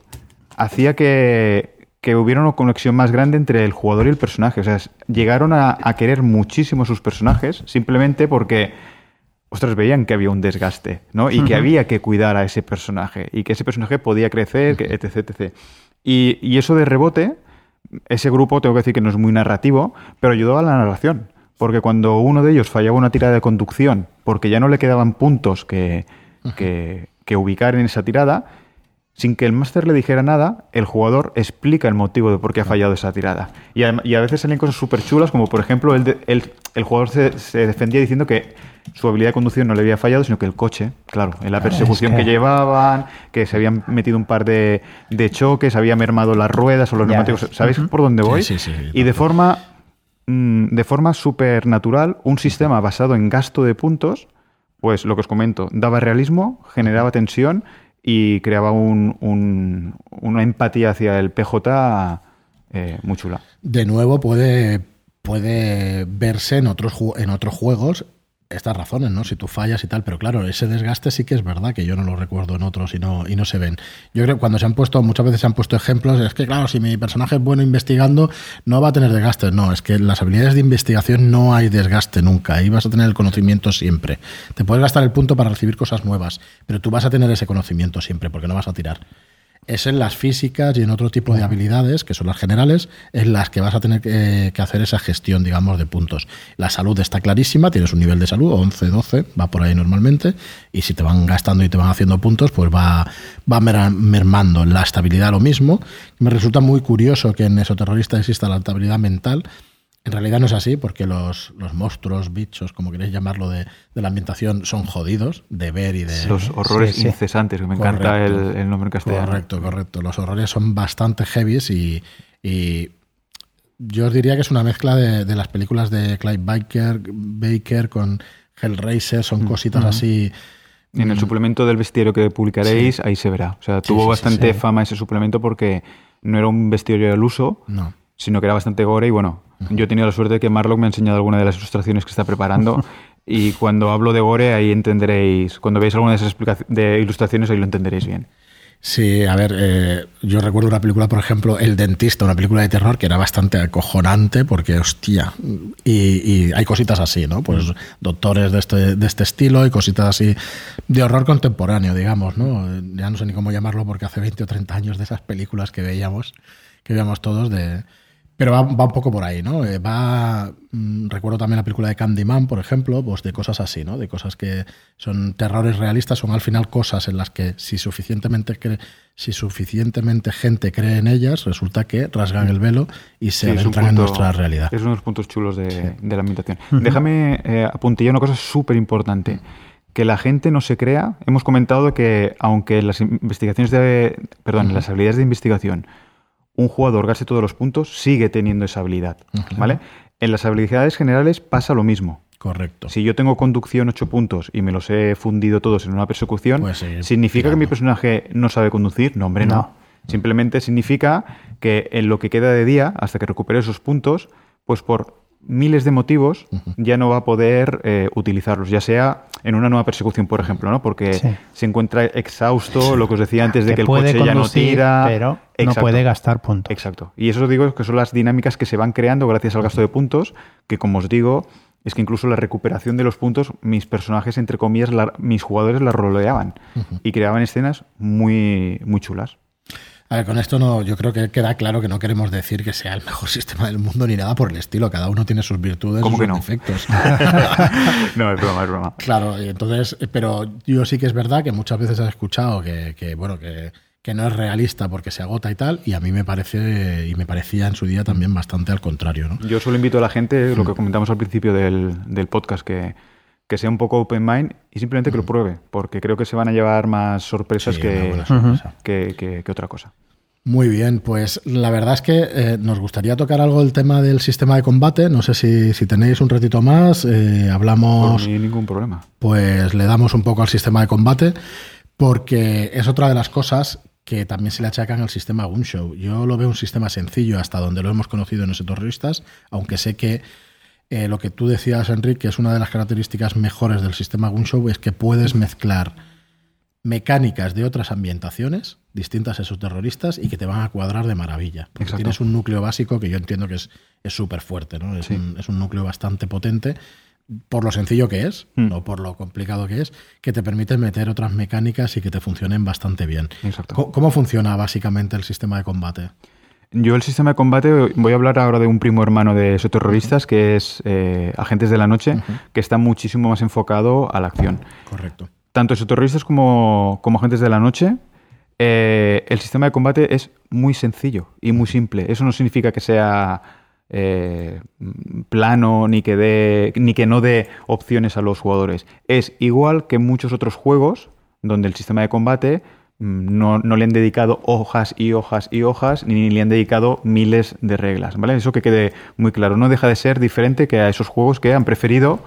hacía que, hubiera una conexión más grande entre el jugador y el personaje. O sea, llegaron a, querer muchísimo sus personajes simplemente porque, ostras, veían que había un desgaste, ¿no? Y que había que cuidar a ese personaje y que ese personaje podía crecer, etc, etc. Y, y eso de rebote, ese grupo, tengo que decir que no es muy narrativo, pero ayudó a la narración. Porque cuando uno de ellos fallaba una tirada de conducción, porque ya no le quedaban puntos que, que, que ubicar en esa tirada, sin que el máster le dijera nada, el jugador explica el motivo de por qué ha fallado esa tirada. Y a, veces salen cosas súper chulas, como por ejemplo, el, el, jugador se, defendía diciendo que su habilidad de conducción no le había fallado, sino que el coche, claro, en la persecución que... llevaban, que se habían metido un par de, de choques, había mermado las ruedas o los neumáticos. ¿Sabéis por dónde voy? Sí, sí, y de forma, mm, de forma súper natural, un sistema basado en gasto de puntos pues lo que os comento, daba realismo, generaba tensión y creaba un, una empatía hacia el PJ eh, muy chula. De nuevo, puede, puede verse en otros, en otros juegos estas razones, ¿no? Si tú fallas y tal, pero claro, ese desgaste sí que es verdad que yo no lo recuerdo en otros y no, y no se ven. Yo creo que cuando se han puesto, muchas veces se han puesto ejemplos, es que claro, si mi personaje es bueno investigando, no va a tener desgaste. No, es que las habilidades de investigación no hay desgaste nunca, ahí vas a tener el conocimiento siempre. Te puedes gastar el punto para recibir cosas nuevas, pero tú vas a tener ese conocimiento siempre, porque no vas a tirar es en las físicas y en otro tipo de habilidades, que son las generales, en las que vas a tener que, hacer esa gestión, digamos, de puntos. La salud está clarísima, tienes un nivel de salud, 11, 12, va por ahí normalmente, y si te van gastando y te van haciendo puntos, pues va, va mermando. La estabilidad lo mismo. Me resulta muy curioso que en esos terroristas exista la estabilidad mental, en realidad no es así, porque los, los monstruos, bichos, como queréis llamarlo, de, la ambientación son jodidos de ver y de... Los horrores incesantes, que me encanta el, nombre en castellano. Correcto, correcto. Los horrores son bastante heavies y, y yo os diría que es una mezcla de, las películas de Clive Baker, Baker con Hellraiser, son mm, cositas así... En el mm. suplemento del bestiario que publicaréis, ahí se verá. O sea, tuvo bastante fama ese suplemento porque no era un bestiario al uso, no. sino que era bastante gore y bueno, yo he tenido la suerte de que Marlock me ha enseñado alguna de las ilustraciones que está preparando y cuando hablo de gore ahí entenderéis, cuando veáis alguna de esas de ilustraciones ahí lo entenderéis bien. Sí, a ver, eh, yo recuerdo una película, por ejemplo, El Dentista, una película de terror que era bastante acojonante porque, hostia, y, hay cositas así, ¿no? Pues doctores de este, de este estilo y cositas así de horror contemporáneo, digamos, ¿no? Ya no sé ni cómo llamarlo porque hace 20 o 30 años de esas películas que veíamos, que veíamos todos de, pero va, un poco por ahí, ¿no? Eh, va. Mm, recuerdo también la película de Candyman, por ejemplo, pues de cosas así, ¿no? De cosas que son terrores realistas, son al final cosas en las que si suficientemente, si suficientemente gente cree en ellas, resulta que rasgan el velo y se adentran en nuestra realidad. Es uno de los puntos chulos de, la ambientación. Déjame eh, apuntillar una cosa súper importante. Que la gente no se crea. Hemos comentado que, aunque las investigaciones de. Perdón, las habilidades de investigación un jugador gaste todos los puntos, sigue teniendo esa habilidad. ¿Vale? En las habilidades generales pasa lo mismo. Correcto. Si yo tengo conducción 8 puntos y me los he fundido todos en una persecución, pues ¿significa que mi personaje no sabe conducir? No, hombre, no. Simplemente significa que en lo que queda de día, hasta que recupere esos puntos, pues por miles de motivos ya no va a poder eh, utilizarlos, ya sea en una nueva persecución, por ejemplo, ¿no? Porque se encuentra exhausto, lo que os decía antes de que, el coche ya no tira. Pero no puede gastar puntos. Exacto. Y eso os digo que son las dinámicas que se van creando gracias al gasto de puntos, que como os digo, es que incluso la recuperación de los puntos, mis personajes, entre comillas, mis jugadores la roleaban y creaban escenas muy, muy chulas. A ver, con esto no, yo creo que queda claro que no queremos decir que sea el mejor sistema del mundo ni nada por el estilo. Cada uno tiene sus virtudes y sus no? defectos. no, es broma, es broma. Claro, entonces, pero yo sí que es verdad que muchas veces he escuchado que, bueno, que, no es realista porque se agota y tal, y a mí me parece, y me parecía en su día también bastante al contrario. ¿no? Yo solo invito a la gente, lo que comentamos al principio del, podcast, que, que sea un poco open mind y simplemente que lo pruebe, porque creo que se van a llevar más sorpresas que, que, otra cosa. Muy bien, pues la verdad es que eh, nos gustaría tocar algo del tema del sistema de combate. No sé si, tenéis un ratito más, eh, hablamos... Por ningún problema. Pues le damos un poco al sistema de combate, porque es otra de las cosas que también se le achacan al sistema Gunshow. Yo lo veo un sistema sencillo hasta donde lo hemos conocido en ese terroristas, aunque sé que eh, lo que tú decías, Enrique, que es una de las características mejores del sistema Gunshow, es que puedes mezclar mecánicas de otras ambientaciones distintas a esos terroristas y que te van a cuadrar de maravilla. Porque tienes un núcleo básico que yo entiendo que es súper fuerte, ¿no? Es, un, es, un, núcleo bastante potente por lo sencillo que es, mm. no por lo complicado que es, que te permite meter otras mecánicas y que te funcionen bastante bien. ¿Cómo, funciona básicamente el sistema de combate? Yo el sistema de combate, voy a hablar ahora de un primo hermano de esos terroristas, que es eh, Agentes de la Noche, que está muchísimo más enfocado a la acción. Correcto tanto exoterroristas como, como agentes de la noche, eh, el sistema de combate es muy sencillo y muy simple. Eso no significa que sea eh, plano ni que, dé, ni que no dé opciones a los jugadores. Es igual que muchos otros juegos donde el sistema de combate no, no, le han dedicado hojas y hojas y hojas, ni le han dedicado miles de reglas. ¿vale? Eso que quede muy claro. No deja de ser diferente que a esos juegos que han preferido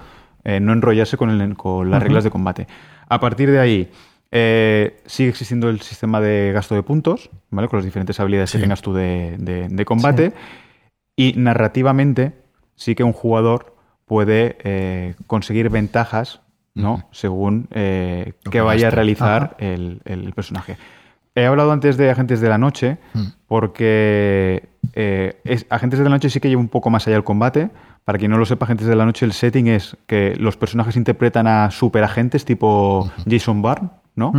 eh, no enrollarse con, con las reglas de combate. A partir de ahí, eh, sigue existiendo el sistema de gasto de puntos, ¿vale? Con las diferentes habilidades que tengas tú de, combate. Y narrativamente, sí que un jugador puede eh, conseguir ventajas ¿no? según eh, que vaya a realizar el, personaje. He hablado antes de Agentes de la Noche, porque es, Agentes de la Noche sí que lleva un poco más allá el combate. Para quien no lo sepa, Agentes de la Noche, el setting es que los personajes interpretan a superagentes tipo Jason Bourne, ¿no?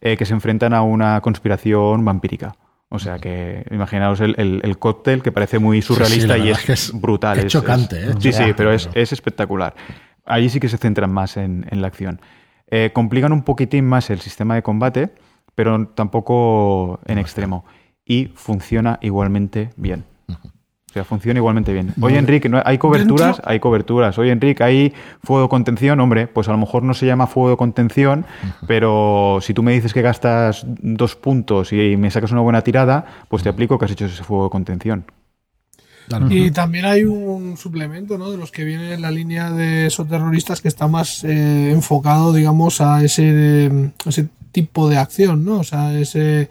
que se enfrentan a una conspiración vampírica. O sea que imaginaos el, cóctel que parece muy surrealista y es, brutal. Es, chocante, ¿eh? Sí, sí, pero es, espectacular. Allí sí que se centran más en, la acción. Eh, complican un poquitín más el sistema de combate, pero tampoco en extremo. Y funciona igualmente bien. O sea, funciona igualmente bien. Oye, Enrique, ¿hay coberturas? Hay coberturas. Oye, Enrique, ¿hay fuego de contención? Hombre, pues a lo mejor no se llama fuego de contención, pero si tú me dices que gastas dos puntos y me sacas una buena tirada, pues te aplico que has hecho ese fuego de contención. Y también hay un suplemento, ¿no? De los que viene en la línea de esos terroristas que está más eh, enfocado, digamos, a ese, ese tipo de acción, ¿no? O sea, ese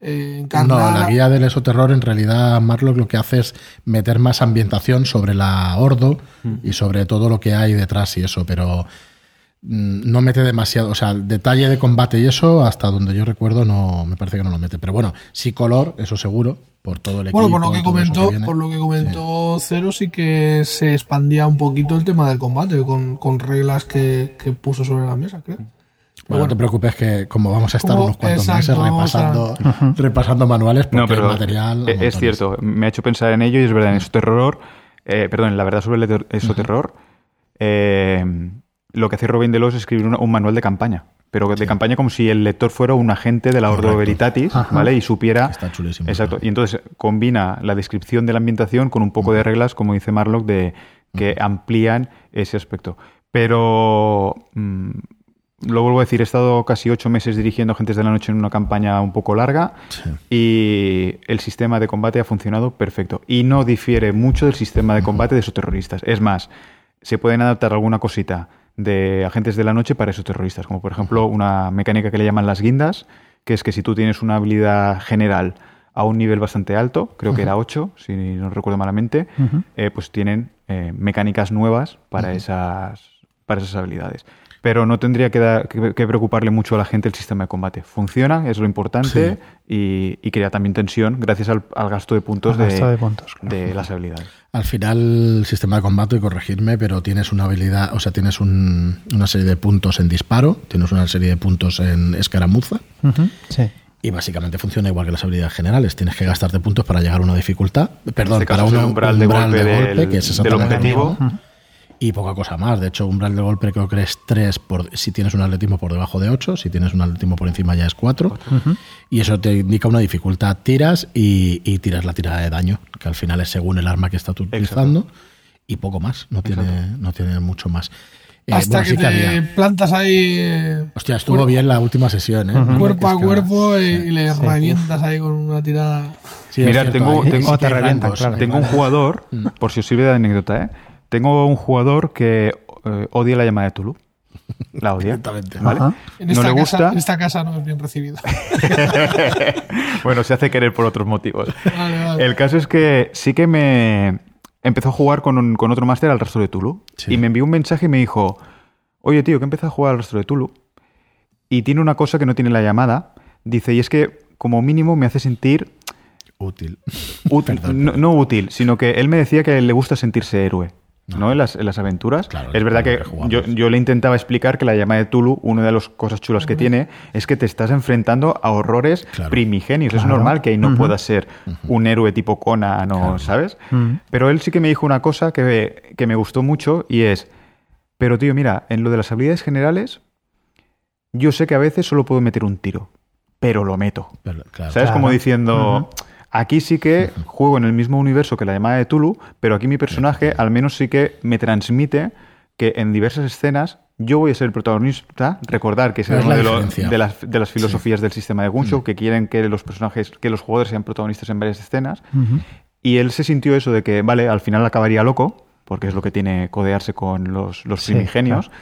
eh, no, la guía del esoterror en realidad Marlock lo que hace es meter más ambientación sobre la Ordo mm. y sobre todo lo que hay detrás y eso, pero mm, no mete demasiado, o sea, el detalle de combate y eso, hasta donde yo recuerdo, no me parece que no lo mete. Pero bueno, sí color, eso seguro, por todo el equipo. Bueno, por lo que comentó, por lo que comentó Cero, sí que se expandía un poquito el tema del combate, con, con reglas que, que puso sobre la mesa, creo. Bueno, no te preocupes que como vamos a estar unos cuantos meses repasando, repasando manuales, porque no, pero el material... Es cierto, me ha hecho pensar en ello y es verdad, en eso terror, eh, perdón, la verdad sobre el eso terror, eh, lo que hace Robin Delos es escribir un, manual de campaña pero de campaña como si el lector fuera un agente de la Ordo Veritatis, ¿vale? Y supiera... Está chulísimo. Exacto. Y entonces combina la descripción de la ambientación con un poco de reglas, como dice Marlock, de que amplían ese aspecto. Pero... Mm, lo vuelvo a decir, he estado casi ocho meses dirigiendo Agentes de la Noche en una campaña un poco larga y el sistema de combate ha funcionado perfecto. Y no difiere mucho del sistema de combate de esos terroristas. Es más, se pueden adaptar alguna cosita de Agentes de la Noche para esos terroristas, como por ejemplo una mecánica que le llaman las guindas, que es que si tú tienes una habilidad general a un nivel bastante alto, creo que era 8, si no recuerdo malamente, eh, pues tienen eh, mecánicas nuevas para, esas, para esas habilidades pero no tendría que, preocuparle mucho a la gente el sistema de combate. Funciona, es lo importante y, crea también tensión gracias al, gasto de puntos, de, las habilidades. Al final, el sistema de combate, y corregirme, pero tienes una habilidad, o sea, tienes una serie de puntos en disparo, tienes una serie de puntos en escaramuza. Y básicamente funciona igual que las habilidades generales. Tienes que gastarte puntos para llegar a una dificultad. Perdón, este para un umbral, de golpe, que es el objetivo y poca cosa más. De hecho, umbral de golpe creo que es 3 por, si tienes un atletismo por debajo de 8, si tienes un atletismo por encima ya es 4. Y eso te indica una dificultad. Tiras y, tiras la tirada de daño, que al final es según el arma que estás utilizando. Y poco más, no tiene, no tiene mucho más. Eh, Hasta que te plantas ahí. Eh, Hostia, estuvo bien la última sesión, ¿eh? Cuerpo a cuerpo y, le revientas ahí con una tirada. Mira, tengo, tengo, tengo un jugador, mm. por si os sirve de anécdota, ¿eh? Tengo un jugador que eh, odia la llamada de Tulu. La odia. ¿vale? no le gusta. en esta casa no es bien recibido. bueno, se hace querer por otros motivos. El caso es que sí que me empezó a jugar con, con otro máster al rastro de Tulu. Y me envió un mensaje y me dijo: Oye, tío, que empezó a jugar al rastro de Tulu. Y tiene una cosa que no tiene la llamada. Dice, y es que como mínimo me hace sentir. Útil. útil no, no, útil, sino que él me decía que le gusta sentirse héroe. ¿No? En, las, aventuras. es verdad que yo, le intentaba explicar que la llama de Tulu, una de las cosas chulas que tiene, es que te estás enfrentando a horrores primigenios. Es normal que ahí no puedas ser un héroe tipo Conan, ¿no? ¿sabes? Pero él sí que me dijo una cosa que, que me gustó mucho y es, pero tío, mira, en lo de las habilidades generales, yo sé que a veces solo puedo meter un tiro, pero lo meto. ¿Sabes? Como diciendo... Aquí sí que juego en el mismo universo que la llamada de Tulu, pero aquí mi personaje al menos sí que me transmite que en diversas escenas yo voy a ser el protagonista. Recordar que es una de, las, filosofías del sistema de Gunshow, mm. que quieren que los personajes, que los jugadores sean protagonistas en varias escenas. Y él se sintió eso de que, vale, al final acabaría loco, porque es lo que tiene codearse con los, los primigenios,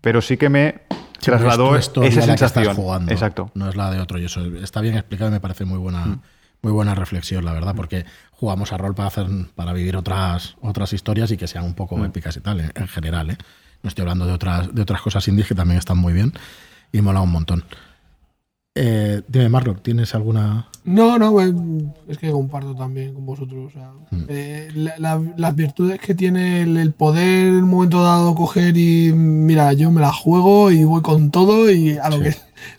pero sí que me trasladó esa sensación. jugando, Exacto. No es la de otro. Y eso está bien explicado y me parece muy buena. Mm muy buena reflexión, la verdad, porque jugamos a rol para hacer, para vivir otras, otras historias y que sean un poco mm. épicas y tal, en, general, ¿eh? No estoy hablando de otras, de otras cosas indies que también están muy bien y mola un montón. Eh, dime, Marlock, ¿tienes alguna...? No, no, es que comparto también con vosotros. Mm. Eh, las virtudes que tiene el, poder en un momento dado coger y, mira, yo me la juego y voy con todo y a lo que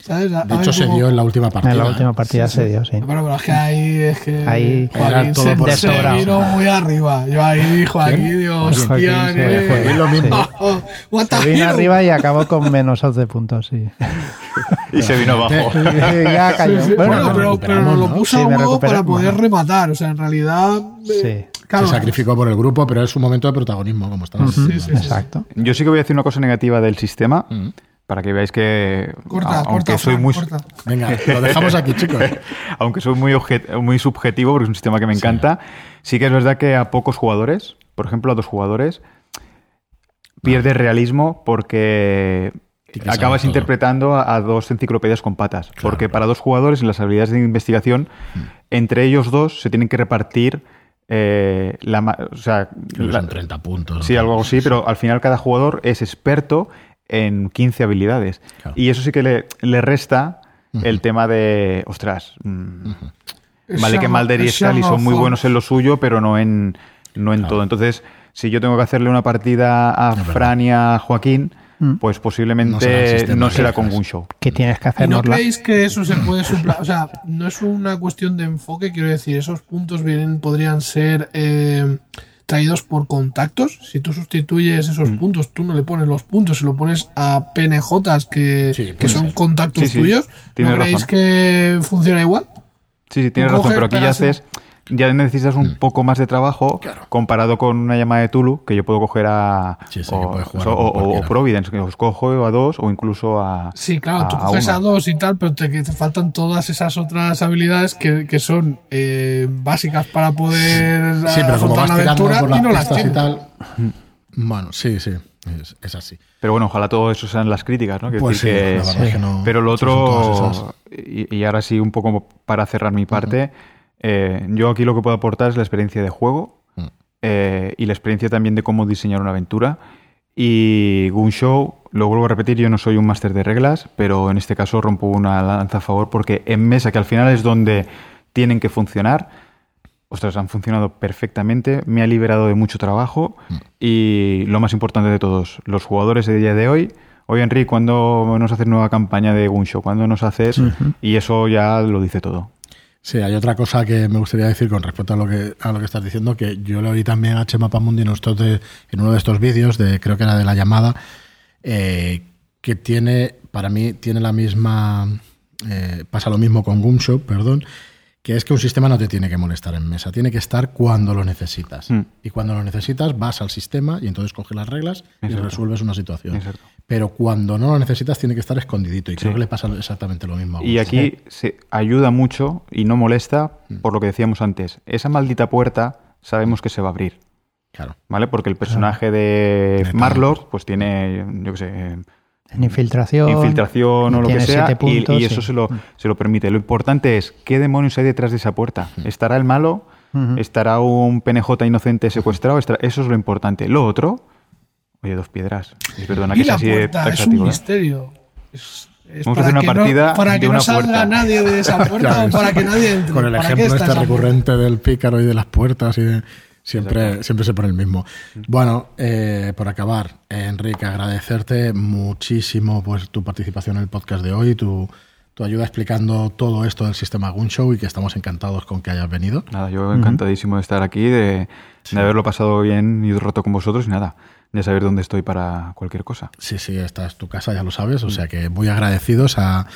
de hecho, se dio en la última partida. En la última partida se dio, sí. Bueno, pero es que ahí es que. Ahí Joaquín todo se, por se vino muy arriba. Yo ahí, Joaquín, digo, hostia, que. Es lo mismo. se vino arriba y acabó con menos 11 puntos, sí. y se vino abajo. ya cayó. Bueno, pero, pero, lo puso a huevo para poder rematar. O sea, en realidad. Sí. Se sacrificó por el grupo, pero es un momento de protagonismo, como estamos. Sí, sí, Exacto. Yo sí que voy a decir una cosa negativa del sistema para que veáis que aunque soy muy venga lo dejamos aquí chicos aunque soy muy muy subjetivo porque es un sistema que me encanta sí. que es verdad que a pocos jugadores por ejemplo a dos jugadores pierde realismo porque acabas interpretando a, dos enciclopedias con patas porque para dos jugadores en las habilidades de investigación mm. entre ellos dos se tienen que repartir eh, la, o sea, son 30 puntos. Sí, algo así, pero al final cada jugador es experto en 15 habilidades. Y eso sí que le, le resta el tema de, ostras, mm, vale que Malder y Scali son muy buenos en lo suyo, pero no en, no en todo. Entonces, si yo tengo que hacerle una partida a Fran y a Joaquín, mm. pues posiblemente no será, con un show. ¿Qué tienes que hacer? ¿No creéis que eso se puede suplantar? O sea, no es una cuestión de enfoque, quiero decir, esos puntos vienen, podrían ser... Eh, traídos por contactos. Si tú sustituyes esos mm. puntos, tú no le pones los puntos, se lo pones a PNJs que, que son contactos tuyos, ¿no creéis que funciona igual? Sí, sí, tienes razón, pero aquí ya haces ya necesitas un mm. poco más de trabajo comparado con una llamada de Tulu que yo puedo coger a. o, Providence, que os cojo a dos o incluso a. Sí, claro, tú coges a, dos y tal, pero te, te, faltan todas esas otras habilidades que, que son eh, básicas para poder. Sí, pero como vas tirando por las no pistas y tal. Bueno, sí, sí. Es, así. Pero bueno, ojalá todo eso sean las críticas, ¿no? Pues que, pero lo otro, y, ahora sí, un poco para cerrar mi parte, eh, yo aquí lo que puedo aportar es la experiencia de juego mm. eh, y la experiencia también de cómo diseñar una aventura. Y Gunshow, lo vuelvo a repetir, yo no soy un máster de reglas, pero en este caso rompo una lanza a favor porque en mesa, que al final es donde tienen que funcionar, ostras, han funcionado perfectamente, me ha liberado de mucho trabajo mm. y lo más importante de todos, los jugadores de día de hoy. Oye, Enrique, ¿cuándo nos haces nueva campaña de Gunshow? ¿Cuándo nos haces? Y eso ya lo dice todo. Sí, hay otra cosa que me gustaría decir con respecto a lo que, a lo que estás diciendo, que yo le oí también a Chema Pamundi en, en uno de estos vídeos, de, creo que era de la llamada, eh, que tiene, para mí, tiene la misma, eh, pasa lo mismo con Gumshow, perdón, que es que un sistema no te tiene que molestar en mesa, tiene que estar cuando lo necesitas. Mm. Y cuando lo necesitas vas al sistema y entonces coges las reglas y resuelves una situación. Pero cuando no lo necesitas tiene que estar escondidito y creo que le pasa exactamente lo mismo. A y aquí se ayuda mucho y no molesta mm. por lo que decíamos antes. Esa maldita puerta sabemos que se va a abrir. Claro. ¿Vale? Porque el personaje de Marlock pues tiene, yo qué sé en infiltración. Infiltración o lo que sea. y, eso se, lo, se lo permite. Lo importante es qué demonios hay detrás de esa puerta. ¿Estará el malo? ¿Estará un PNJ inocente secuestrado? Eso es lo importante. Lo otro, oye, dos piedras. Perdona que la así puerta, es un ¿eh? misterio. Vamos a hacer una partida no, para que no salga nadie de esa puerta o para que nadie entre. Con el ejemplo este recurrente del pícaro y de las puertas y de... Siempre, siempre se pone el mismo. Bueno, eh, por acabar, Enrique, agradecerte muchísimo pues, tu participación en el podcast de hoy, tu, tu ayuda explicando todo esto del sistema Gunshow y que estamos encantados con que hayas venido. Nada, yo encantadísimo de estar aquí, de, haberlo pasado bien y roto con vosotros y nada, de saber dónde estoy para cualquier cosa. Sí, sí, esta es tu casa, ya lo sabes, o sea que muy agradecidos a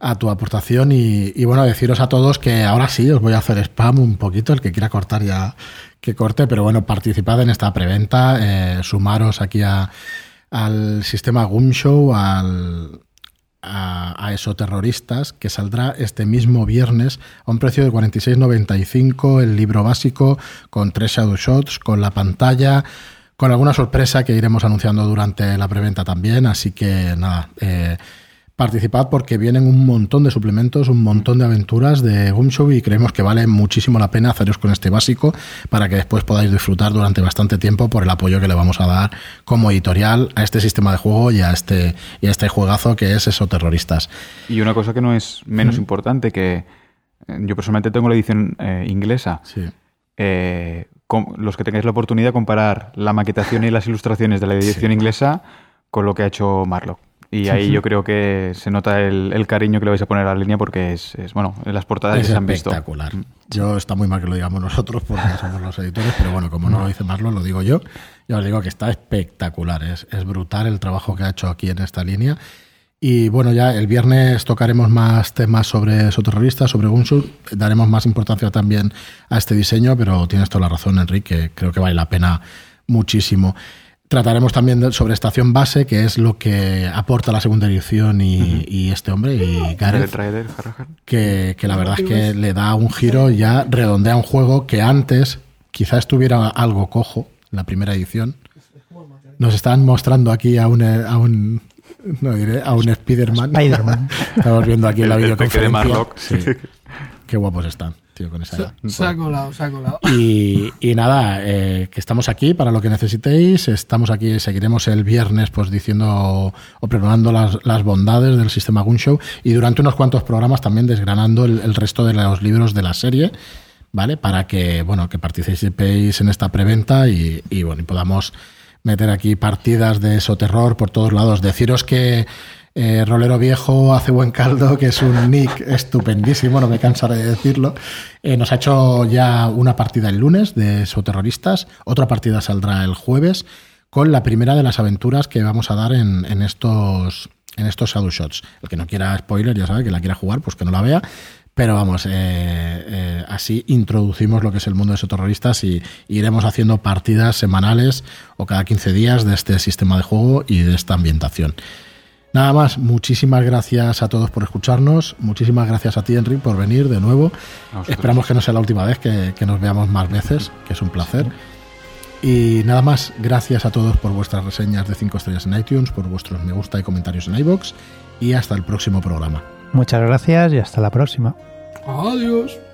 a tu aportación y, bueno, deciros a todos que ahora sí os voy a hacer spam un poquito, el que quiera cortar ya que corte, pero bueno, participad en esta preventa, eh, sumaros aquí a, al sistema Gumshow, al, a, a esos terroristas, que saldrá este mismo viernes a un precio de 46,95 el libro básico, con tres shadow shots, con la pantalla, con alguna sorpresa que iremos anunciando durante la preventa también, así que nada, eh, participad porque vienen un montón de suplementos, un montón de aventuras de Gumshow y creemos que vale muchísimo la pena haceros con este básico para que después podáis disfrutar durante bastante tiempo por el apoyo que le vamos a dar como editorial a este sistema de juego y a este, y a este juegazo que es eso terroristas. Y una cosa que no es menos importante, que eh, yo personalmente tengo la edición eh, inglesa. Sí. Eh, los que tengáis la oportunidad de comparar la maquetación y las ilustraciones de la edición inglesa con lo que ha hecho Marlock. Y ahí yo creo que se nota el, cariño que le vais a poner a la línea porque es, bueno, en las portadas se han visto. Espectacular. Yo está muy mal que lo digamos nosotros porque somos los editores, pero bueno, como no lo dice Marlo, lo digo yo. Ya os digo que está espectacular. Es, es brutal el trabajo que ha hecho aquí en esta línea. Y bueno, ya el viernes tocaremos más temas sobre soterroristas, sobre Gunsur. Daremos más importancia también a este diseño, pero tienes toda la razón, Enrique. Creo que vale la pena muchísimo. Trataremos también sobre estación base, que es lo que aporta la segunda edición y, este hombre, y Gareth, que, que, la verdad es que le da un giro, ya redondea un juego que antes quizá estuviera algo cojo, la primera edición. Nos están mostrando aquí a un, a un no diré, a un Spider-Man. Estamos viendo aquí la videoconferencia. Qué guapos están con esa Se, ha colado, se ha colado. Y, nada, eh, que estamos aquí para lo que necesitéis. Estamos aquí, seguiremos el viernes pues diciendo o preparando las, las bondades del sistema Gunshow y durante unos cuantos programas también desgranando el, resto de los libros de la serie. ¿Vale? Para que, bueno, que participéis en esta preventa y, y bueno, y podamos meter aquí partidas de terror por todos lados. Deciros que eh, Rolero Viejo hace buen caldo, que es un nick estupendísimo, no me cansaré de decirlo. Eh, nos ha hecho ya una partida el lunes de Soterroristas, otra partida saldrá el jueves con la primera de las aventuras que vamos a dar en, estos en estos Shadow Shots. El que no quiera spoiler, ya sabe, que la quiera jugar, pues que no la vea. Pero vamos, eh, así introducimos lo que es el mundo de soterroristas y iremos haciendo partidas semanales o cada 15 días de este sistema de juego y de esta ambientación. Nada más, muchísimas gracias a todos por escucharnos, muchísimas gracias a ti, Henry, por venir de nuevo. Esperamos que no sea la última vez que, nos veamos más veces, que es un placer. Y nada más, gracias a todos por vuestras reseñas de 5 estrellas en iTunes, por vuestros me gusta y comentarios en iBox y hasta el próximo programa. Muchas gracias y hasta la próxima. Adiós.